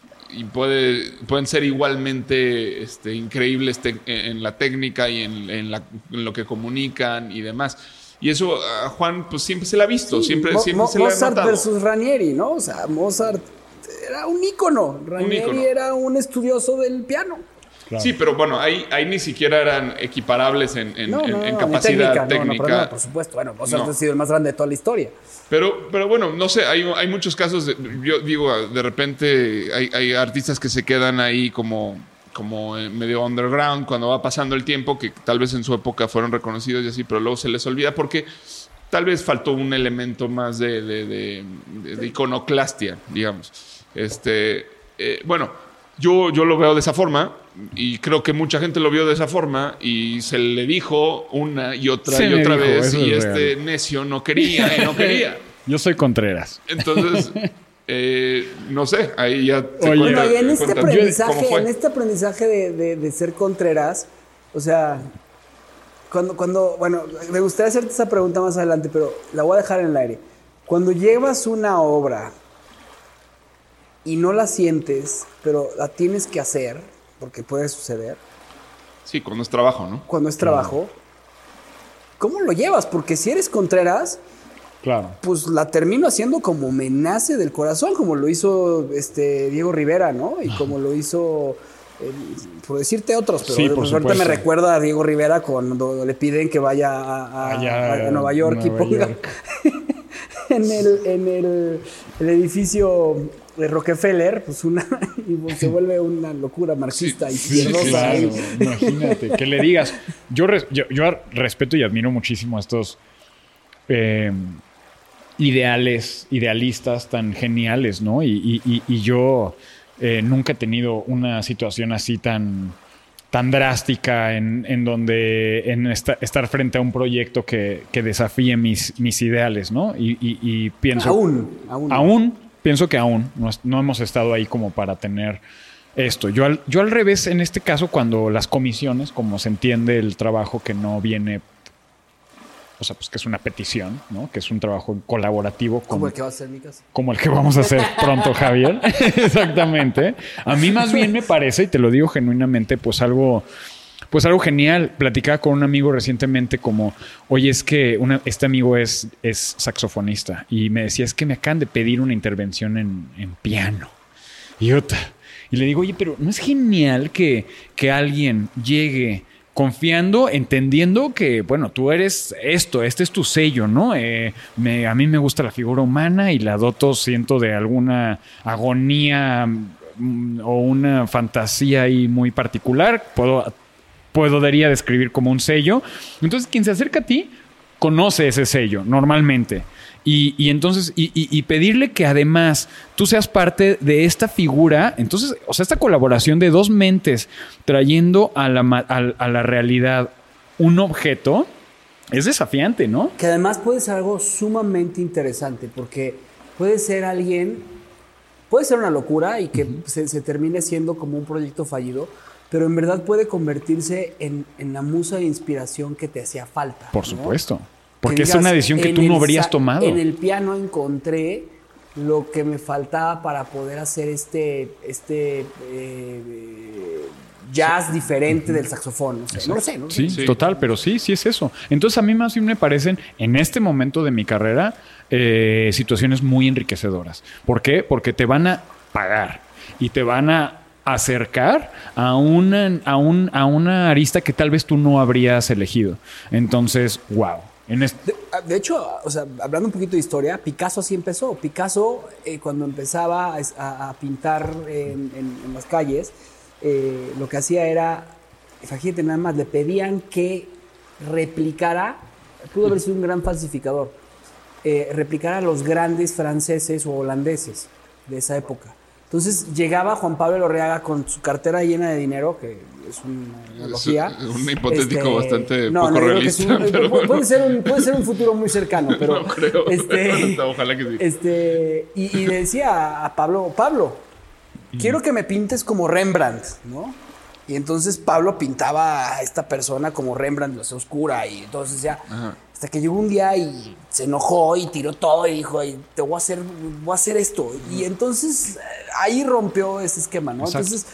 puede, pueden ser igualmente este, increíbles en la técnica y en, lo que comunican y demás. Y eso a Juan pues siempre se le ha visto, siempre, siempre se le ha Mozart versus Ranieri, ¿no? O sea, Mozart era un ícono, Ranieri era un estudioso del piano. Sí, pero bueno, ahí, ahí ni siquiera eran equiparables en, capacidad técnica. por supuesto, bueno, Mozart ha sido el más grande de toda la historia. Pero, pero bueno, no sé, hay, hay muchos casos, de, yo digo, de repente hay, hay, artistas que se quedan ahí como, como medio underground cuando va pasando el tiempo, que tal vez en su época fueron reconocidos y así, pero luego se les olvida porque tal vez faltó un elemento más de, de, iconoclastia, digamos. Este, eh, bueno, yo, yo lo veo de esa forma y creo que mucha gente lo vio de esa forma y se le dijo una y otra y otra vez y este necio no quería y no quería. Yo soy Contreras. Entonces, eh, no sé, ahí ya... Oye, en, este aprendizaje, en este aprendizaje de, de ser Contreras, o sea, cuando, cuando, bueno, me gustaría hacerte esa pregunta más adelante, pero la voy a dejar en el aire. Cuando llevas una obra y no la sientes, pero la tienes que hacer, porque puede suceder. Sí, cuando es trabajo, ¿no? Cuando es trabajo. ¿Cómo lo llevas? Porque si eres Contreras, claro. pues la termino haciendo como me nace del corazón, como lo hizo este Diego Rivera, ¿no? Y como lo hizo por decirte otros, pero sí, por suerte me recuerda a Diego Rivera cuando le piden que vaya a, Nueva York y ponga en, el, en el, edificio de Rockefeller, pues una y se vuelve una locura marxista y pierdosa. imagínate, que le digas. Yo, yo, respeto y admiro muchísimo a estos eh, ideales, idealistas tan geniales, ¿no? y, y yo eh, nunca he tenido una situación así tan, tan drástica en, donde en estar frente a un proyecto que, desafíe mis, mis ideales, ¿no? Y, pienso... Aún, aún. Aún, pienso que aún no, hemos estado ahí como para tener esto. Yo al, yo al revés, en este caso, cuando las comisiones, como se entiende el trabajo que no viene o sea, pues que es una petición, ¿no? Que es un trabajo colaborativo. como el que va a hacer mi casa. Como el que vamos a hacer pronto, Javier. Exactamente. A mí más bien me parece, y te lo digo genuinamente, pues algo pues algo genial. Platicaba con un amigo recientemente como, oye, es que este amigo es, es saxofonista y me decía, es que me acaban de pedir una intervención en, piano. Y otra. Y le digo, oye, pero ¿no es genial que, que alguien llegue confiando, entendiendo que, bueno, tú eres esto, este es tu sello, ¿no? Eh, a mí me gusta la figura humana y la doto, siento de alguna agonía mm, o una fantasía ahí muy particular, puedo, podría describir como un sello. Entonces, quien se acerca a ti, conoce ese sello, normalmente. Y, entonces, y, pedirle que además tú seas parte de esta figura, entonces, o sea, esta colaboración de dos mentes trayendo a la, a, la realidad un objeto, es desafiante, ¿no? Que además puede ser algo sumamente interesante, porque puede ser alguien, puede ser una locura y que se, termine siendo como un proyecto fallido, pero en verdad puede convertirse en, la musa de inspiración que te hacía falta. Por supuesto. Porque es una decisión que tú no habrías tomado. En el piano encontré lo que me faltaba para poder hacer este, este eh, jazz diferente del saxofón. no lo sé, ¿no? Sí, total, pero sí, sí es eso. Entonces a mí más bien me parecen, en este momento de mi carrera, eh, situaciones muy enriquecedoras. ¿Por qué? Porque te van a pagar y te van a acercar a una, a, un, a una arista que tal vez tú no habrías elegido. Entonces, wow. Ah, de, hecho, o sea, hablando un poquito de historia, Picasso así empezó. Picasso, eh, cuando empezaba a, pintar en, las calles, eh, lo que hacía era, fíjate nada más, le pedían que replicara, pudo haber sido un gran falsificador, eh, replicara a los grandes franceses o holandeses de esa época. Entonces llegaba Juan Pablo Lorreaga con su cartera llena de dinero, que es una analogía. Es un hipotético este, bastante poco realista. puede, ser un, puede, ser un, futuro muy cercano, pero. No creo. Este, Ojalá que sí. Este, y, decía a Pablo, Pablo, quiero que me pintes como Rembrandt, ¿no? Y entonces Pablo pintaba a esta persona como Rembrandt, la oscura, y entonces ya. Hasta que llegó un día y se enojó y tiró todo y dijo, te voy a hacer, voy a hacer esto. Y entonces ahí rompió ese esquema, ¿no? Entonces,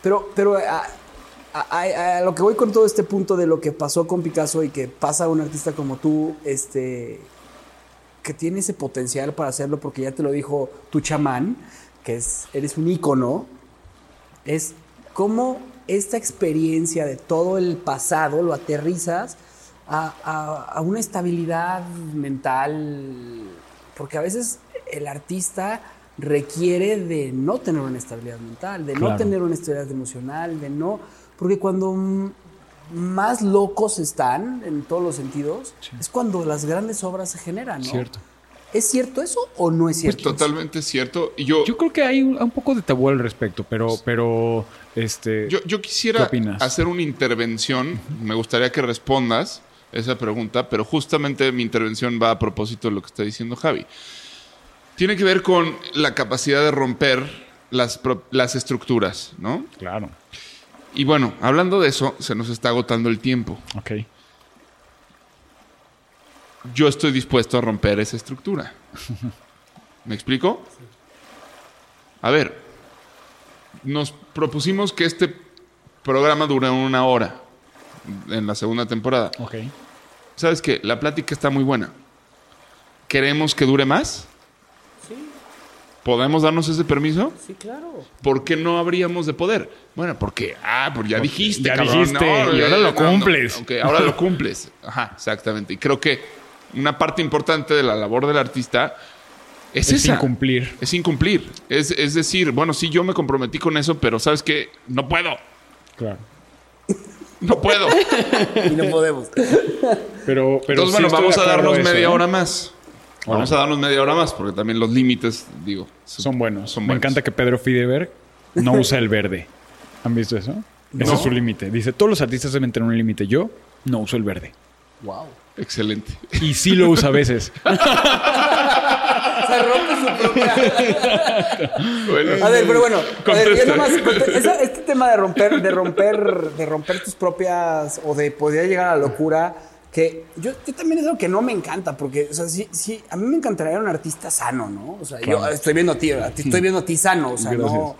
pero, pero a, lo que voy con todo este punto de lo que pasó con Picasso y que pasa a un artista como tú, este, que tiene ese potencial para hacerlo, porque ya te lo dijo tu chamán, que es, eres un ícono, es cómo esta experiencia de todo el pasado lo aterrizas a, una estabilidad mental, porque a veces el artista requiere de no tener una estabilidad mental, de no tener una estabilidad emocional, de no, porque cuando más locos están en todos los sentidos, es cuando las grandes obras se generan, ¿no? Cierto. ¿Es cierto eso o no es Pues cierto? totalmente cierto. Y yo, Yo creo que hay un, un poco de tabú al respecto, pero, pero, este... yo, yo ¿Qué quisiera hacer una intervención. Me gustaría que respondas esa pregunta, pero justamente mi intervención va a propósito de lo que está diciendo Javi. Tiene que ver con la capacidad de romper las, las estructuras, ¿no? Claro. Y bueno, hablando de eso, se nos está agotando el tiempo. Ok. Yo estoy dispuesto a romper esa estructura. ¿Me explico? A ver, nos propusimos que este programa dure una hora en la segunda temporada. Ok. ¿Sabes qué? La plática está muy buena. ¿Queremos que dure más? Sí, ¿Podemos darnos ese permiso? sí, claro. ¿Por qué no habríamos de poder? Bueno, porque, ah, pues ya dijiste, ya cabrón. dijiste, y ahora lo cumples. ok, ahora lo cumples. Ajá, exactamente. Y creo que una parte importante de la labor del artista es, Es esa. incumplir. Es incumplir. Es, es decir, bueno, sí, yo me comprometí con eso, pero ¿sabes qué? No puedo. Claro. No puedo. Y no podemos. Pero, pero Entonces, sí bueno, vamos a darnos eso, media ¿eh? hora más. Vamos a darnos media hora más, porque también los límites, digo, Son buenos. Son Me buenos. encanta que Pedro Fideberg no usa el verde. ¿Han visto eso? Ese No. es su límite. Dice, todos los artistas deben tener un límite. Yo no uso el verde. Wow. Excelente. Y sí lo usa a veces. Rompe su propia. Bueno, A ver, pero bueno, a ver, Contesta. yo nomás, conte- esa- este tema de romper, de romper, de romper tus propias o de poder llegar a la locura, que yo, yo también es algo que no me encanta, porque, o sea, sí, sí, a mí me encantaría un artista sano, ¿no? O sea, yo estoy viendo a ti, estoy viendo a ti sano, o sea, no,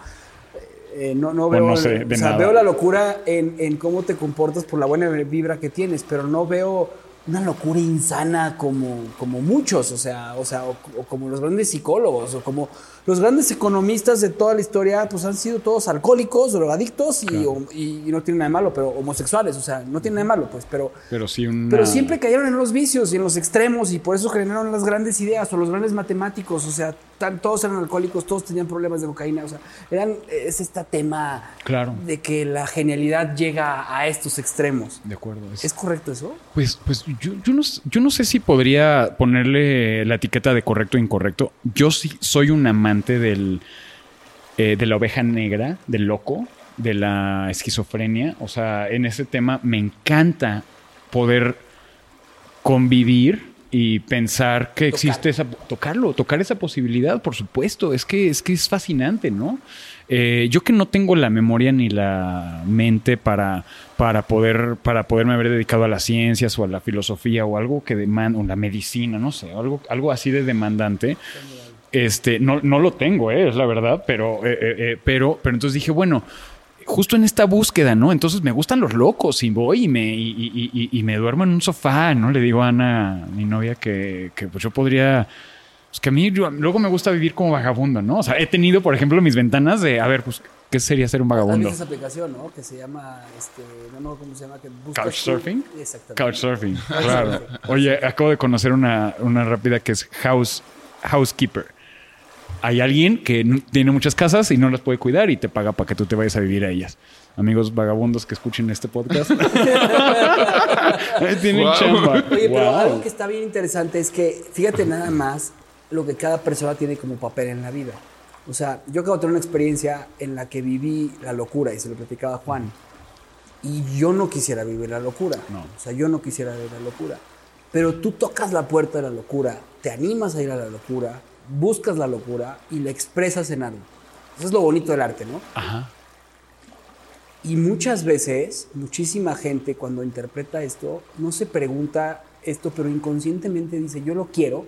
eh, no, no veo, no sé, de o sea, veo la locura en, en cómo te comportas por la buena vibra que tienes, pero no veo una locura insana como, como muchos, o sea, o sea, o, o como los grandes psicólogos, o como los grandes economistas de toda la historia, pues han sido todos alcohólicos, drogadictos y, o- y, y no tienen nada de malo, pero homosexuales, o sea, no tienen nada de malo, pues, pero, Pero sí una... pero siempre cayeron en los vicios y en los extremos y por eso generaron las grandes ideas o los grandes matemáticos, o sea, todos eran alcohólicos, todos tenían problemas de cocaína, o sea, eran, es este tema Claro. de que la genialidad llega a estos extremos. De acuerdo. Es- ¿Es correcto eso? Pues, pues yo, yo no, yo no sé si podría ponerle la etiqueta de correcto o incorrecto. Yo sí soy un amante del, eh, de la oveja negra, del loco, de la esquizofrenia. O sea, en ese tema me encanta poder convivir y pensar que existe esa tocarlo, tocar esa posibilidad, por supuesto, es que es que es fascinante, ¿no? Eh, yo que no tengo la memoria ni la mente para, para poder para poderme haber dedicado a las ciencias o a la filosofía o algo que demanda o la medicina, no sé, algo algo así de demandante. Este, no, no lo tengo, eh, es la verdad, pero, eh, pero, pero entonces dije, bueno, justo en esta búsqueda, ¿no? Entonces me gustan los locos y voy y me, y, y- y- y me duermo en un sofá, ¿no? Le digo a Ana, mi novia, que, que pues yo podría... Pues que a mí yo- luego me gusta vivir como vagabundo, ¿no? O sea, he tenido, por ejemplo, mis ventanas de, a ver, pues, ¿qué sería ser un ¿Has vagabundo? esa aplicación, no? Que se llama, este, no, no, ¿cómo se llama? Que ¿Couchsurfing? Exactamente. Couchsurfing, claro. Oye, acabo de conocer una, una rápida que es house, housekeeper. Hay alguien que tiene muchas casas y no las puede cuidar y te paga para que tú te vayas a vivir a ellas. Amigos vagabundos que escuchen este podcast. Tienen Wow. chamba. Oye, pero Wow. algo que está bien interesante es que, fíjate nada más lo que cada persona tiene como papel en la vida. O sea, yo acabo de tener una experiencia en la que viví la locura y se lo platicaba a Juan. Y yo no quisiera vivir la locura. No. O sea, yo no quisiera vivir la locura. Pero tú tocas la puerta de la locura, te animas a ir a la locura, buscas la locura y la expresas en algo. Eso es lo bonito del arte, ¿no? Ajá. Y muchas veces, muchísima gente cuando interpreta esto, no se pregunta esto, pero inconscientemente dice, yo lo quiero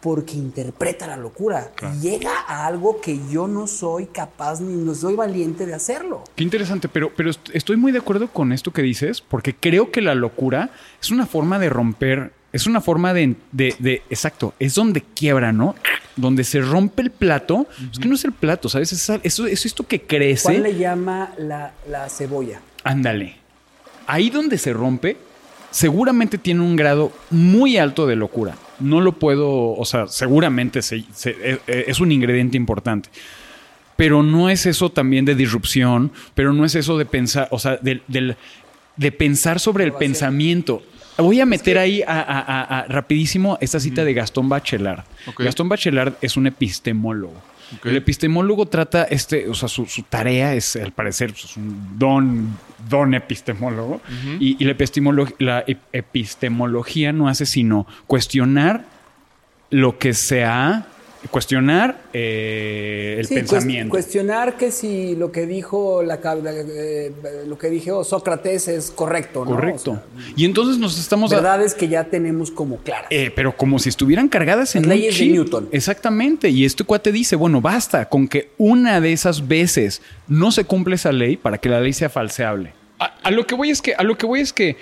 porque interpreta la locura. Y llega a algo que yo no soy capaz ni no soy valiente de hacerlo. Qué interesante, pero, pero est- estoy muy de acuerdo con esto que dices, porque creo que la locura es una forma de romper, es una forma de, de- de- exacto, es donde quiebra, ¿no? Donde se rompe el plato. Es que no es el plato, ¿sabes? Es, eso, es esto que crece. le llama la, la cebolla. Ándale. Ahí donde se rompe, seguramente tiene un grado muy alto de locura. No lo puedo, o sea, seguramente se- se- e- e- es un ingrediente importante. Pero no es eso también de disrupción, pero no es eso de pensar, o sea, de pensar sobre el pensamiento. Voy a meter ahí a, rapidísimo esta cita de Gastón Bachelard. Gastón Bachelard es un epistemólogo. El epistemólogo trata este, o sea, su, tarea es, al parecer, pues, un don, don epistemólogo. y, la, la epistemología no hace sino cuestionar lo que se ha cuestionar eh, el pensamiento. Cuestionar que si lo que dijo la, eh, lo que dijo Sócrates es correcto, ¿no? Correcto. y entonces nos estamos verdades que ya tenemos como claras. Eh, pero como si estuvieran cargadas en leyes de Newton. Exactamente. Y este cuate dice, bueno, basta con que una de esas veces no se cumple esa ley para que la ley sea falseable. a lo que voy es que a lo que voy es que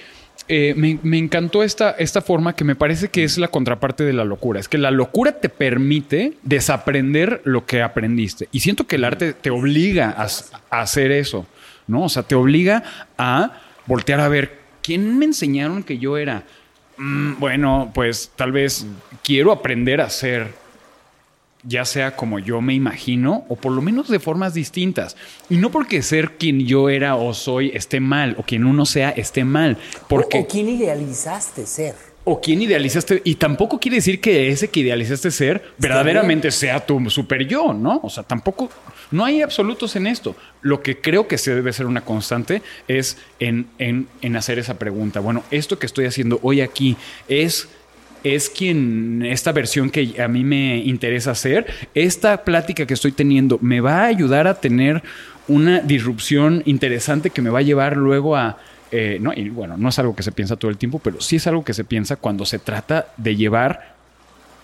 eh, me, encantó esta, esta forma que me parece que es la contraparte de la locura. Es que la locura te permite desaprender lo que aprendiste. Y siento que el arte te obliga a, hacer eso, ¿no? O sea, te obliga a voltear a ver quién me enseñaron que yo era. Mm, bueno, pues tal vez quiero aprender a ser ya sea como yo me imagino o por lo menos de formas distintas. Y no porque ser quien yo era o soy esté mal o quien uno sea esté mal. Porque, o, quien idealizaste ser. O quien idealizaste. Y tampoco quiere decir que ese que idealizaste ser verdaderamente sea tu super yo, ¿no? O sea, tampoco. No hay absolutos en esto. Lo que creo que se debe ser una constante es en, en, en hacer esa pregunta. Bueno, esto que estoy haciendo hoy aquí es es quien, esta versión que a mí me interesa hacer, esta plática que estoy teniendo me va a ayudar a tener una disrupción interesante que me va a llevar luego a... Eh, no, y bueno, no es algo que se piensa todo el tiempo, pero sí es algo que se piensa cuando se trata de llevar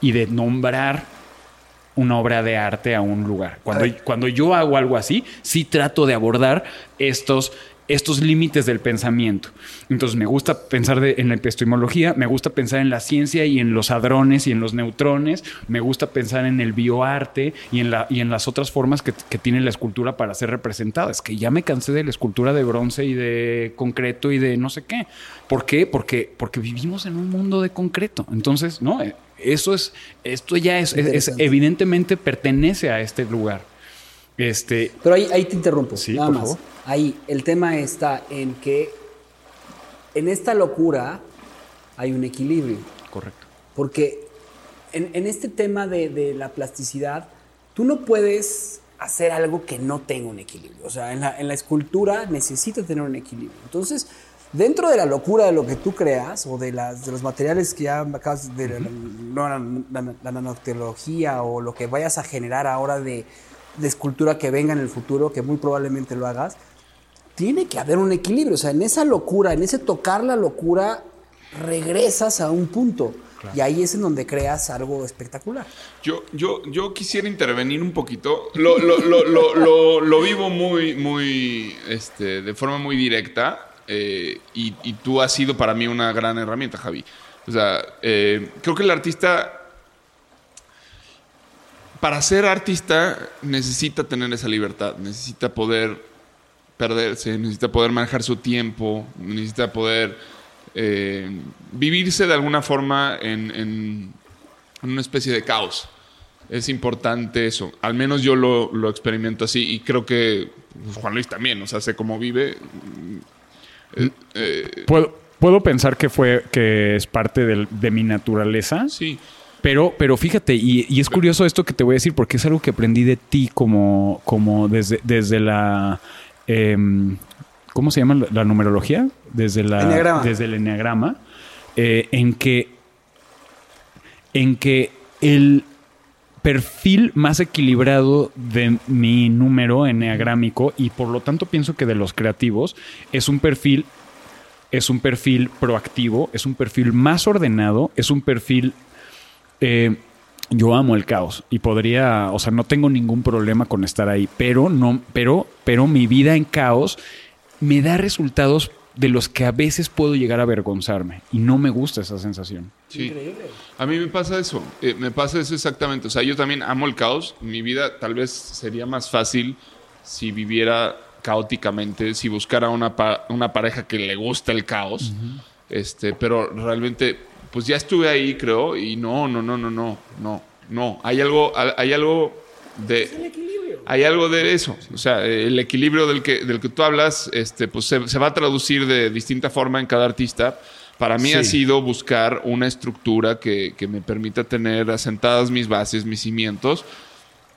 y de nombrar una obra de arte a un lugar. Cuando, cuando yo hago algo así, sí trato de abordar estos estos límites del pensamiento. Entonces me gusta pensar en la epistemología, me gusta pensar en la ciencia y en los hadrones y en los neutrones, me gusta pensar en el bioarte y en, la, y en las otras formas que, tiene la escultura para ser representada. Es que ya me cansé de la escultura de bronce y de concreto y de no sé qué. ¿Por qué? Porque, porque vivimos en un mundo de concreto. Entonces, no, eh, eso es, esto ya es, evidentemente pertenece a este lugar. Este, Pero ahí, ahí te interrumpo. Sí, nada más. Ahí, el tema está en que en esta locura hay un equilibrio. Correcto. Porque en, este tema de, la plasticidad, tú no puedes hacer algo que no tenga un equilibrio. O sea, en la, escultura necesita tener un equilibrio. Entonces, dentro de la locura de lo que tú creas o de, las, de los materiales que ya acabas de la, la, nanotecnología o lo que vayas a generar ahora de, de escultura que venga en el futuro, que muy probablemente lo hagas, tiene que haber un equilibrio. O sea, en esa locura, en ese tocar la locura, regresas a un punto. Y ahí es en donde creas algo espectacular. Yo, yo, yo quisiera intervenir un poquito. Lo, lo, lo, vivo muy, muy, este, de forma muy directa. Eh, y, tú has sido para mí una gran herramienta, Javi. O sea, eh, creo que el artista para ser artista necesita tener esa libertad, necesita poder perderse, necesita poder manejar su tiempo, necesita poder eh, vivirse de alguna forma en, una especie de caos. Es importante eso. Al menos yo lo, experimento así y creo que pues, Juan Luis también, o sea, sé cómo vive. Eh, eh, ¿Puedo, puedo pensar que fue que es parte de mi naturaleza. Sí. Pero, pero fíjate, y, es curioso esto que te voy a decir, porque es algo que aprendí de ti como, como desde, desde la. Em, ¿Cómo se llama la, numerología? Desde, la, desde el enneagrama. Eh, en que. En que el perfil más equilibrado de mi número enneagrámico y por lo tanto pienso que de los creativos es un perfil es un perfil proactivo, es un perfil más ordenado, es un perfil eh, yo amo el caos y podría, o sea, no tengo ningún problema con estar ahí, pero no, pero, pero mi vida en caos me da resultados de los que a veces puedo llegar a avergonzarme y no me gusta esa sensación. Sí. A mí me pasa eso, eh, me pasa eso exactamente. O sea, yo también amo el caos. Mi vida tal vez sería más fácil si viviera caóticamente, si buscara una, una pareja que le gusta el caos. este, pero realmente pues ya estuve ahí, creo, y no, no, no, no, no, no, no. Hay algo, hay algo de... Es el equilibrio. hay algo de eso. O sea, el equilibrio del que, del que tú hablas, este, pues se, va a traducir de distinta forma en cada artista. Para mí ha sido buscar una estructura que, que me permita tener asentadas mis bases, mis cimientos,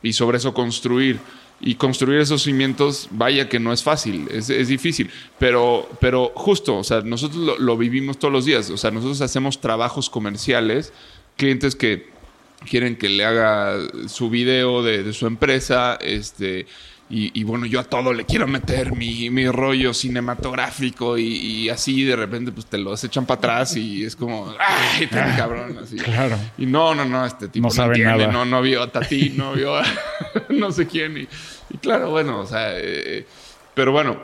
y sobre eso construir. Y construir esos cimientos, vaya que no es fácil, es, es difícil, pero, pero justo, o sea, nosotros lo, lo, vivimos todos los días, o sea, nosotros hacemos trabajos comerciales, clientes que quieren que le haga su video de, de su empresa, este, y, bueno, yo a todo le quiero meter mi, mi rollo cinematográfico y, así de repente pues te los echan para atrás y es como, ¡ay, tan ah, cabrón! Así. Claro. Y no, no, no, este tipo no, sabe nada. no, no vio a Tati, no vio a no sé quién. Y, claro, bueno, o sea, eh, pero bueno,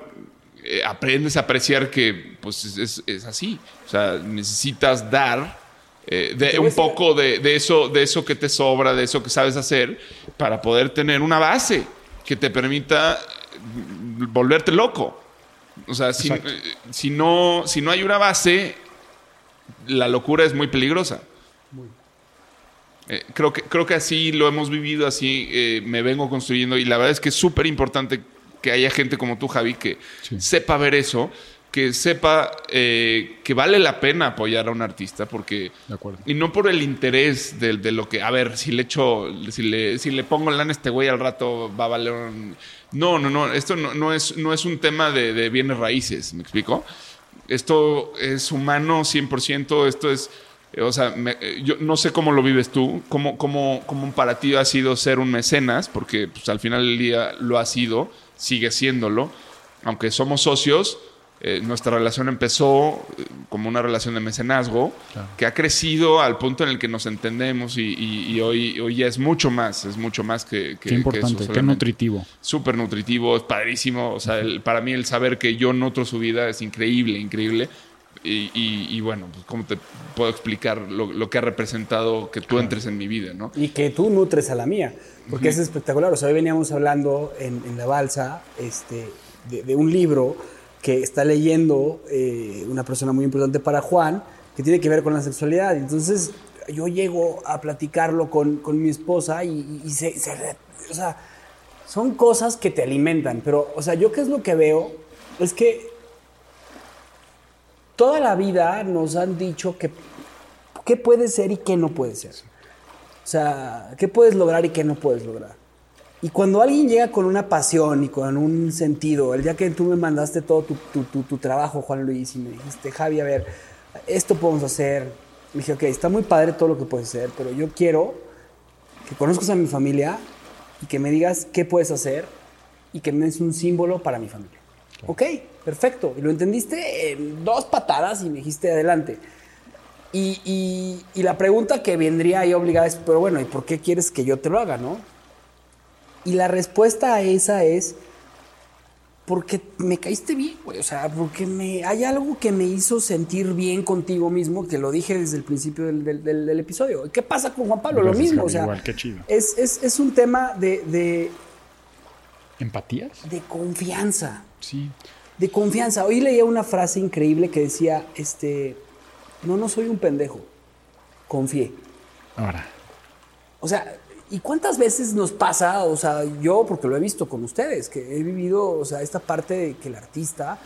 eh, aprendes a apreciar que pues es, es, así. O sea, necesitas dar eh, de un poco de, de, eso, de eso que te sobra, de eso que sabes hacer, para poder tener una base que te permita volverte loco. O sea, si, no, si no hay una base, la locura es muy peligrosa. Eh, creo, que, creo que así lo hemos vivido, así eh, me vengo construyendo y la verdad es que es súper importante que haya gente como tú, Javi, que sepa ver eso que sepa eh, que vale la pena apoyar a un artista, porque... De acuerdo. Y no por el interés de, lo que... A ver, si le echo... Si le, si le pongo lana a este güey al rato va a valer un... No, no, no. Esto no, no, es, no es un tema de, bienes raíces, ¿me explico? Esto es humano 100%, esto es... O sea, yo no sé cómo lo vives tú, cómo, cómo, cómo para ti ha sido ser un mecenas, porque pues, al final del día lo ha sido, sigue siéndolo. Aunque somos socios, eh, nuestra relación empezó eh, como una relación de mecenazgo que ha crecido al punto en el que nos entendemos y, hoy, hoy ya es mucho más, es mucho más que... que qué importante, qué nutritivo. Súper nutritivo, es padrísimo. O sea, para mí el saber que yo nutro su vida es increíble, increíble. Y, bueno, pues, ¿cómo te puedo explicar lo, que ha representado que tú entres en mi vida, ¿no? Y que tú nutres a la mía, porque es espectacular. O sea, hoy veníamos hablando en, la balsa este, de, de un libro que está leyendo eh, una persona muy importante para Juan, que tiene que ver con la sexualidad. Entonces yo llego a platicarlo con, con mi esposa y, se, o sea, son cosas que te alimentan, pero, o sea, yo qué es lo que veo es que toda la vida nos han dicho que qué puede ser y qué no puede ser. O sea, qué puedes lograr y qué no puedes lograr. Y cuando alguien llega con una pasión y con un sentido, el día que tú me mandaste todo tu, trabajo, Juan Luis, y me dijiste, Javi, a ver, esto podemos hacer. Me dije, ok, está muy padre todo lo que puedes hacer, pero yo quiero que conozcas a mi familia y que me digas qué puedes hacer y que me des un símbolo para mi familia. Ok, perfecto. Y lo entendiste en dos patadas y me dijiste adelante. Y, y la pregunta que vendría ahí obligada es, pero bueno, ¿y por qué quieres que yo te lo haga, no? Y la respuesta a esa es porque me caíste bien, güey. O sea, porque me, hay algo que me hizo sentir bien contigo mismo, que lo dije desde el principio del, episodio. ¿Qué pasa con Juan Pablo? lo mismo, o sea. Igual, qué chido. Es, es, un tema de, de. ¿Empatías? De confianza. Sí. De confianza. Hoy leía una frase increíble que decía: Este. No, no soy un pendejo. Confié. Ahora. O sea, ¿Y cuántas veces nos pasa, o sea, yo porque lo he visto con ustedes, que he vivido, o sea, esta parte de que el artista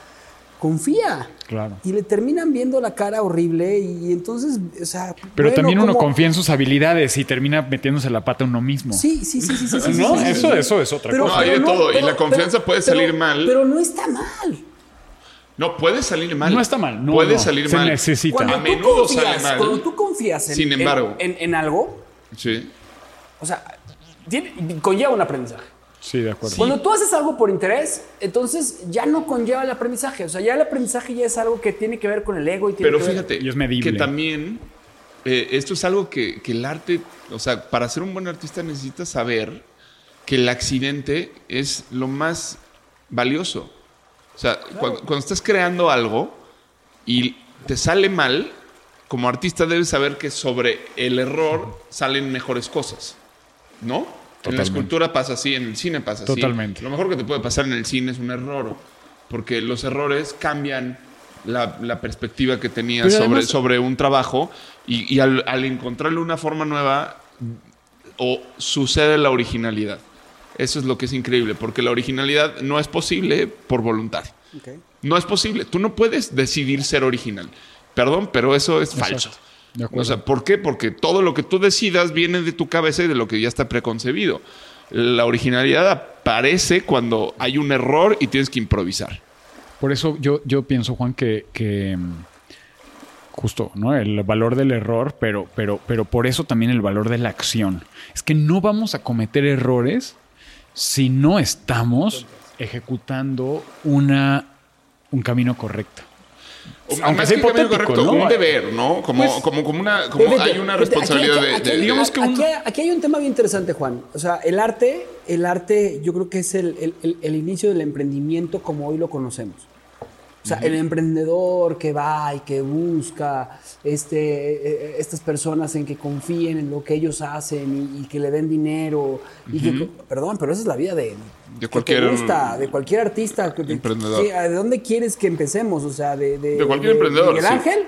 confía. Claro. Y le terminan viendo la cara horrible y entonces, o sea... Pero también uno confía en sus habilidades y termina metiéndose la pata uno mismo. Sí, sí, sí, sí. sí, no, eso, eso es otra cosa. No, hay de todo. y la confianza puede salir mal. Pero no está mal. No, puede salir mal. No está mal. No, puede salir mal. Se necesita. a menudo sale mal. Cuando tú confías en, Sin embargo, en, en algo... Sí o sea, conlleva un aprendizaje. Sí, de acuerdo. Cuando tú haces algo por interés, entonces ya no conlleva el aprendizaje. O sea, ya el aprendizaje ya es algo que tiene que ver con el ego y tiene Pero que fíjate, y es medible. que también eh, esto es algo que, el arte, o sea, para ser un buen artista necesitas saber que el accidente es lo más valioso. O sea, cuando, cuando estás creando algo y te sale mal, como artista debes saber que sobre el error salen mejores cosas. ¿No? En la escultura pasa así, en el cine pasa así. Totalmente. Lo mejor que te puede pasar en el cine es un error, porque los errores cambian la, perspectiva que tenías sobre, sobre un trabajo y, al, encontrarle una forma nueva o sucede la originalidad. Eso es lo que es increíble, porque la originalidad no es posible por voluntad. No es posible. Tú no puedes decidir ser original. Perdón, pero eso es falso. O sea, ¿por qué? Porque todo lo que tú decidas viene de tu cabeza y de lo que ya está preconcebido. La originalidad aparece cuando hay un error y tienes que improvisar. Por eso yo, yo pienso, Juan, que, que mm, justo, ¿no? El valor del error, pero, pero, pero por eso también el valor de la acción. Es que no vamos a cometer errores si no estamos ejecutando una, un camino correcto. Aunque sea hipotético, ¿no? un deber, ¿no? Como, pues, como, como una, como hay una responsabilidad de, digamos que aquí, hay un tema bien interesante, Juan. O sea, el arte, el arte, yo creo que es el, el, el inicio del emprendimiento como hoy lo conocemos. O sea, el emprendedor que va y que busca este, eh, eh, estas personas en que confíen en lo que ellos hacen y, que le den dinero. y que, perdón, pero esa es la vida de, de cualquier, de cualquier artista. Emprendedor. ¿De dónde quieres que empecemos? O sea, de, de, cualquier emprendedor. Miguel Ángel.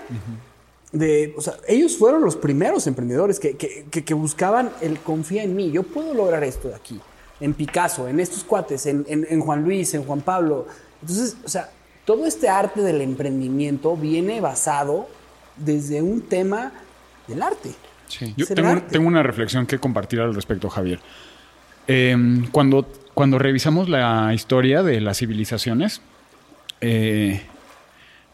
De, o sea, ellos fueron los primeros emprendedores que, que, que, buscaban el confía en mí. Yo puedo lograr esto de aquí. En Picasso, en estos cuates, en, en, en Juan Luis, en Juan Pablo. Entonces, o sea, todo este arte del emprendimiento viene basado desde un tema del arte. Sí. Yo tengo, una reflexión que compartir al respecto, Javier. Em, cuando, cuando revisamos la historia de las civilizaciones, eh,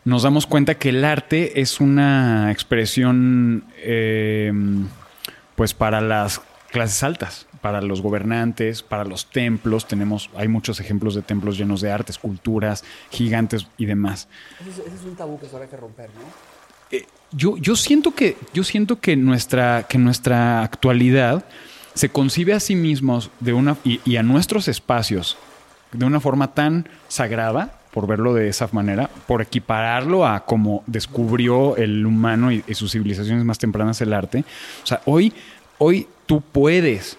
nos damos cuenta que el arte es una expresión em, pues para las clases altas para los gobernantes, para los templos. Tenemos, hay muchos ejemplos de templos llenos de arte, esculturas, gigantes y demás. Ese es, un tabú que se habrá que romper, ¿no? Eh, yo, yo, siento que, yo siento que nuestra, que nuestra actualidad se concibe a sí mismos de una, y, a nuestros espacios de una forma tan sagrada, por verlo de esa manera, por equipararlo a como descubrió el humano y, y sus civilizaciones más tempranas el arte. O sea, hoy, hoy tú puedes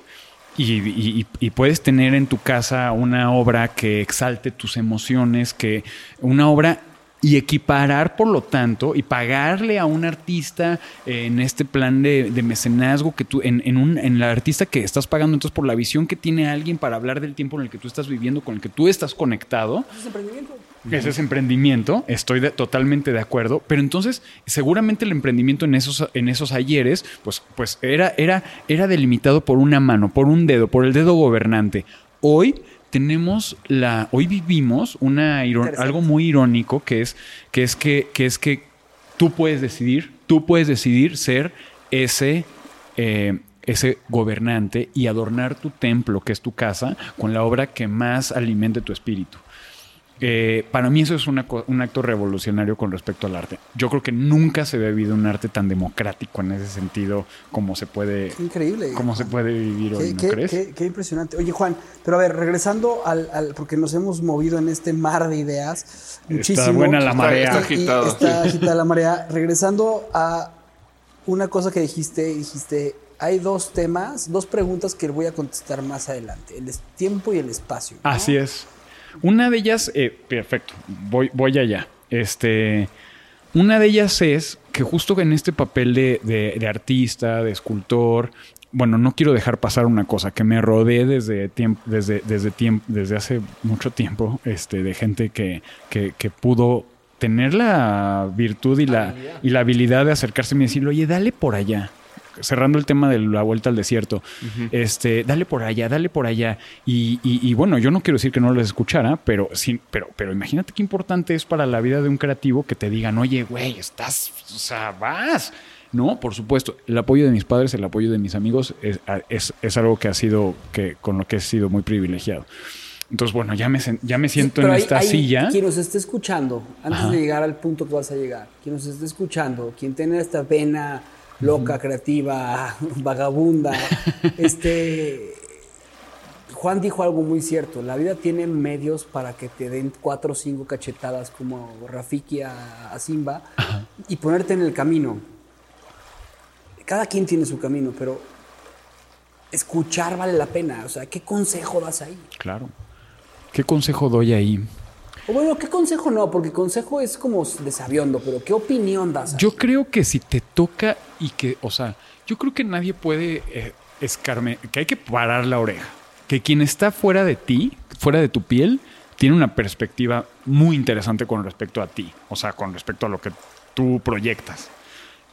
y, puedes tener en tu casa una obra que exalte tus emociones, que una obra y equiparar, por lo tanto, y pagarle a un artista en este plan de, mecenazgo que tú, en, en, un, en la artista que estás pagando, entonces por la visión que tiene alguien para hablar del tiempo en el que tú estás viviendo, con el que tú estás conectado. Es emprendimiento. Ese es emprendimiento, estoy totalmente de acuerdo, pero entonces seguramente el emprendimiento en esos, en esos ayeres, pues, pues era, era, era delimitado por una mano, por un dedo, por el dedo gobernante. Hoy tenemos la, hoy vivimos una algo muy irónico que es que es que, que es que tú puedes decidir, tú puedes decidir ser ese eh, ese gobernante y adornar tu templo, que es tu casa, con la obra que más alimente tu espíritu. Eh, para mí eso es un acto revolucionario con respecto al arte. Yo creo que nunca se había vivido un arte tan democrático en ese sentido como se puede, increíble, como se puede vivir hoy, ¿no crees? Qué, impresionante. Oye, Juan, pero a ver, regresando al, porque nos hemos movido en este mar de ideas, muchísimo. Está buena la marea. Está, está agitada la marea. Regresando a una cosa que dijiste, dijiste, hay dos temas, dos preguntas que voy a contestar más adelante, el tiempo y el espacio. Así es. Una de ellas, eh, perfecto, voy, voy allá. Este, una de ellas es que justo en este papel de, artista, de escultor, bueno, no quiero dejar pasar una cosa, que me rodeé desde tiempo, desde, desde tiempo, desde hace mucho tiempo, este, de gente que, que, que pudo tener la virtud y la, y la habilidad de acercarse y decirle, oye, dale por allá cerrando el tema de la vuelta al desierto, este, dale por allá, dale por allá. Y, bueno, yo no quiero decir que no les escuchara, pero sí, pero, pero imagínate qué importante es para la vida de un creativo que te digan, oye, güey, estás, o sea, vas. No, por supuesto. El apoyo de mis padres, el apoyo de mis amigos es, algo que ha sido, que, con lo que he sido muy privilegiado. Entonces, bueno, ya me, ya me siento en esta silla. Quien nos esté escuchando, antes de llegar al punto que vas a llegar, quien nos esté escuchando, quien tiene esta pena loca, creativa, vagabunda. este, Juan dijo algo muy cierto, la vida tiene medios para que te den cuatro o cinco cachetadas como Rafiki a, Simba y ponerte en el camino. Cada quien tiene su camino, pero escuchar vale la pena. O sea, ¿qué consejo das ahí? Claro. ¿Qué consejo doy ahí? Bueno, ¿qué consejo no? Porque consejo es como desaviondo, pero ¿qué opinión das? Yo creo que si te toca y que, o sea, yo creo que nadie puede eh, escarme, que hay que parar la oreja. que quien está fuera de ti, fuera de tu piel, tiene una perspectiva muy interesante con respecto a ti, o sea, con respecto a lo que tú proyectas.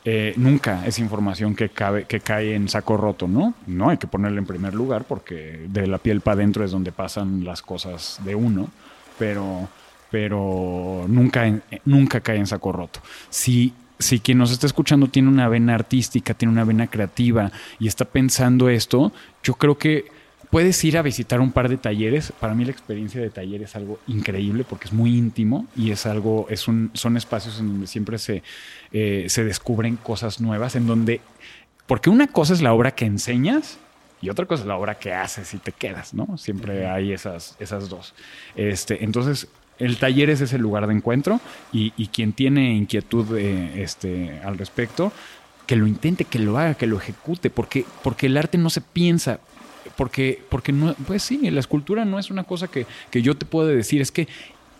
Eh, nunca es información que, cabe, que cae en saco roto, ¿no? No hay que ponerla en primer lugar porque de la piel para adentro es donde pasan las cosas de uno, pero, pero nunca, nunca cae en saco roto. Si, si quien nos está escuchando tiene una vena artística, tiene una vena creativa y está pensando esto, yo creo que puedes ir a visitar un par de talleres. Para mí la experiencia de taller es algo increíble porque es muy íntimo y es algo, es un, son espacios en donde siempre se, eh, se descubren cosas nuevas, en donde, porque una cosa es la obra que enseñas y otra cosa es la obra que haces y te quedas, ¿no? Siempre hay esas, esas dos. Este, entonces, el taller es ese lugar de encuentro y, quien tiene inquietud eh, este, al respecto, que lo intente, que lo haga, que lo ejecute, porque, porque el arte no se piensa, porque, porque no, pues sí, la escultura no es una cosa que, que yo te puedo decir, es que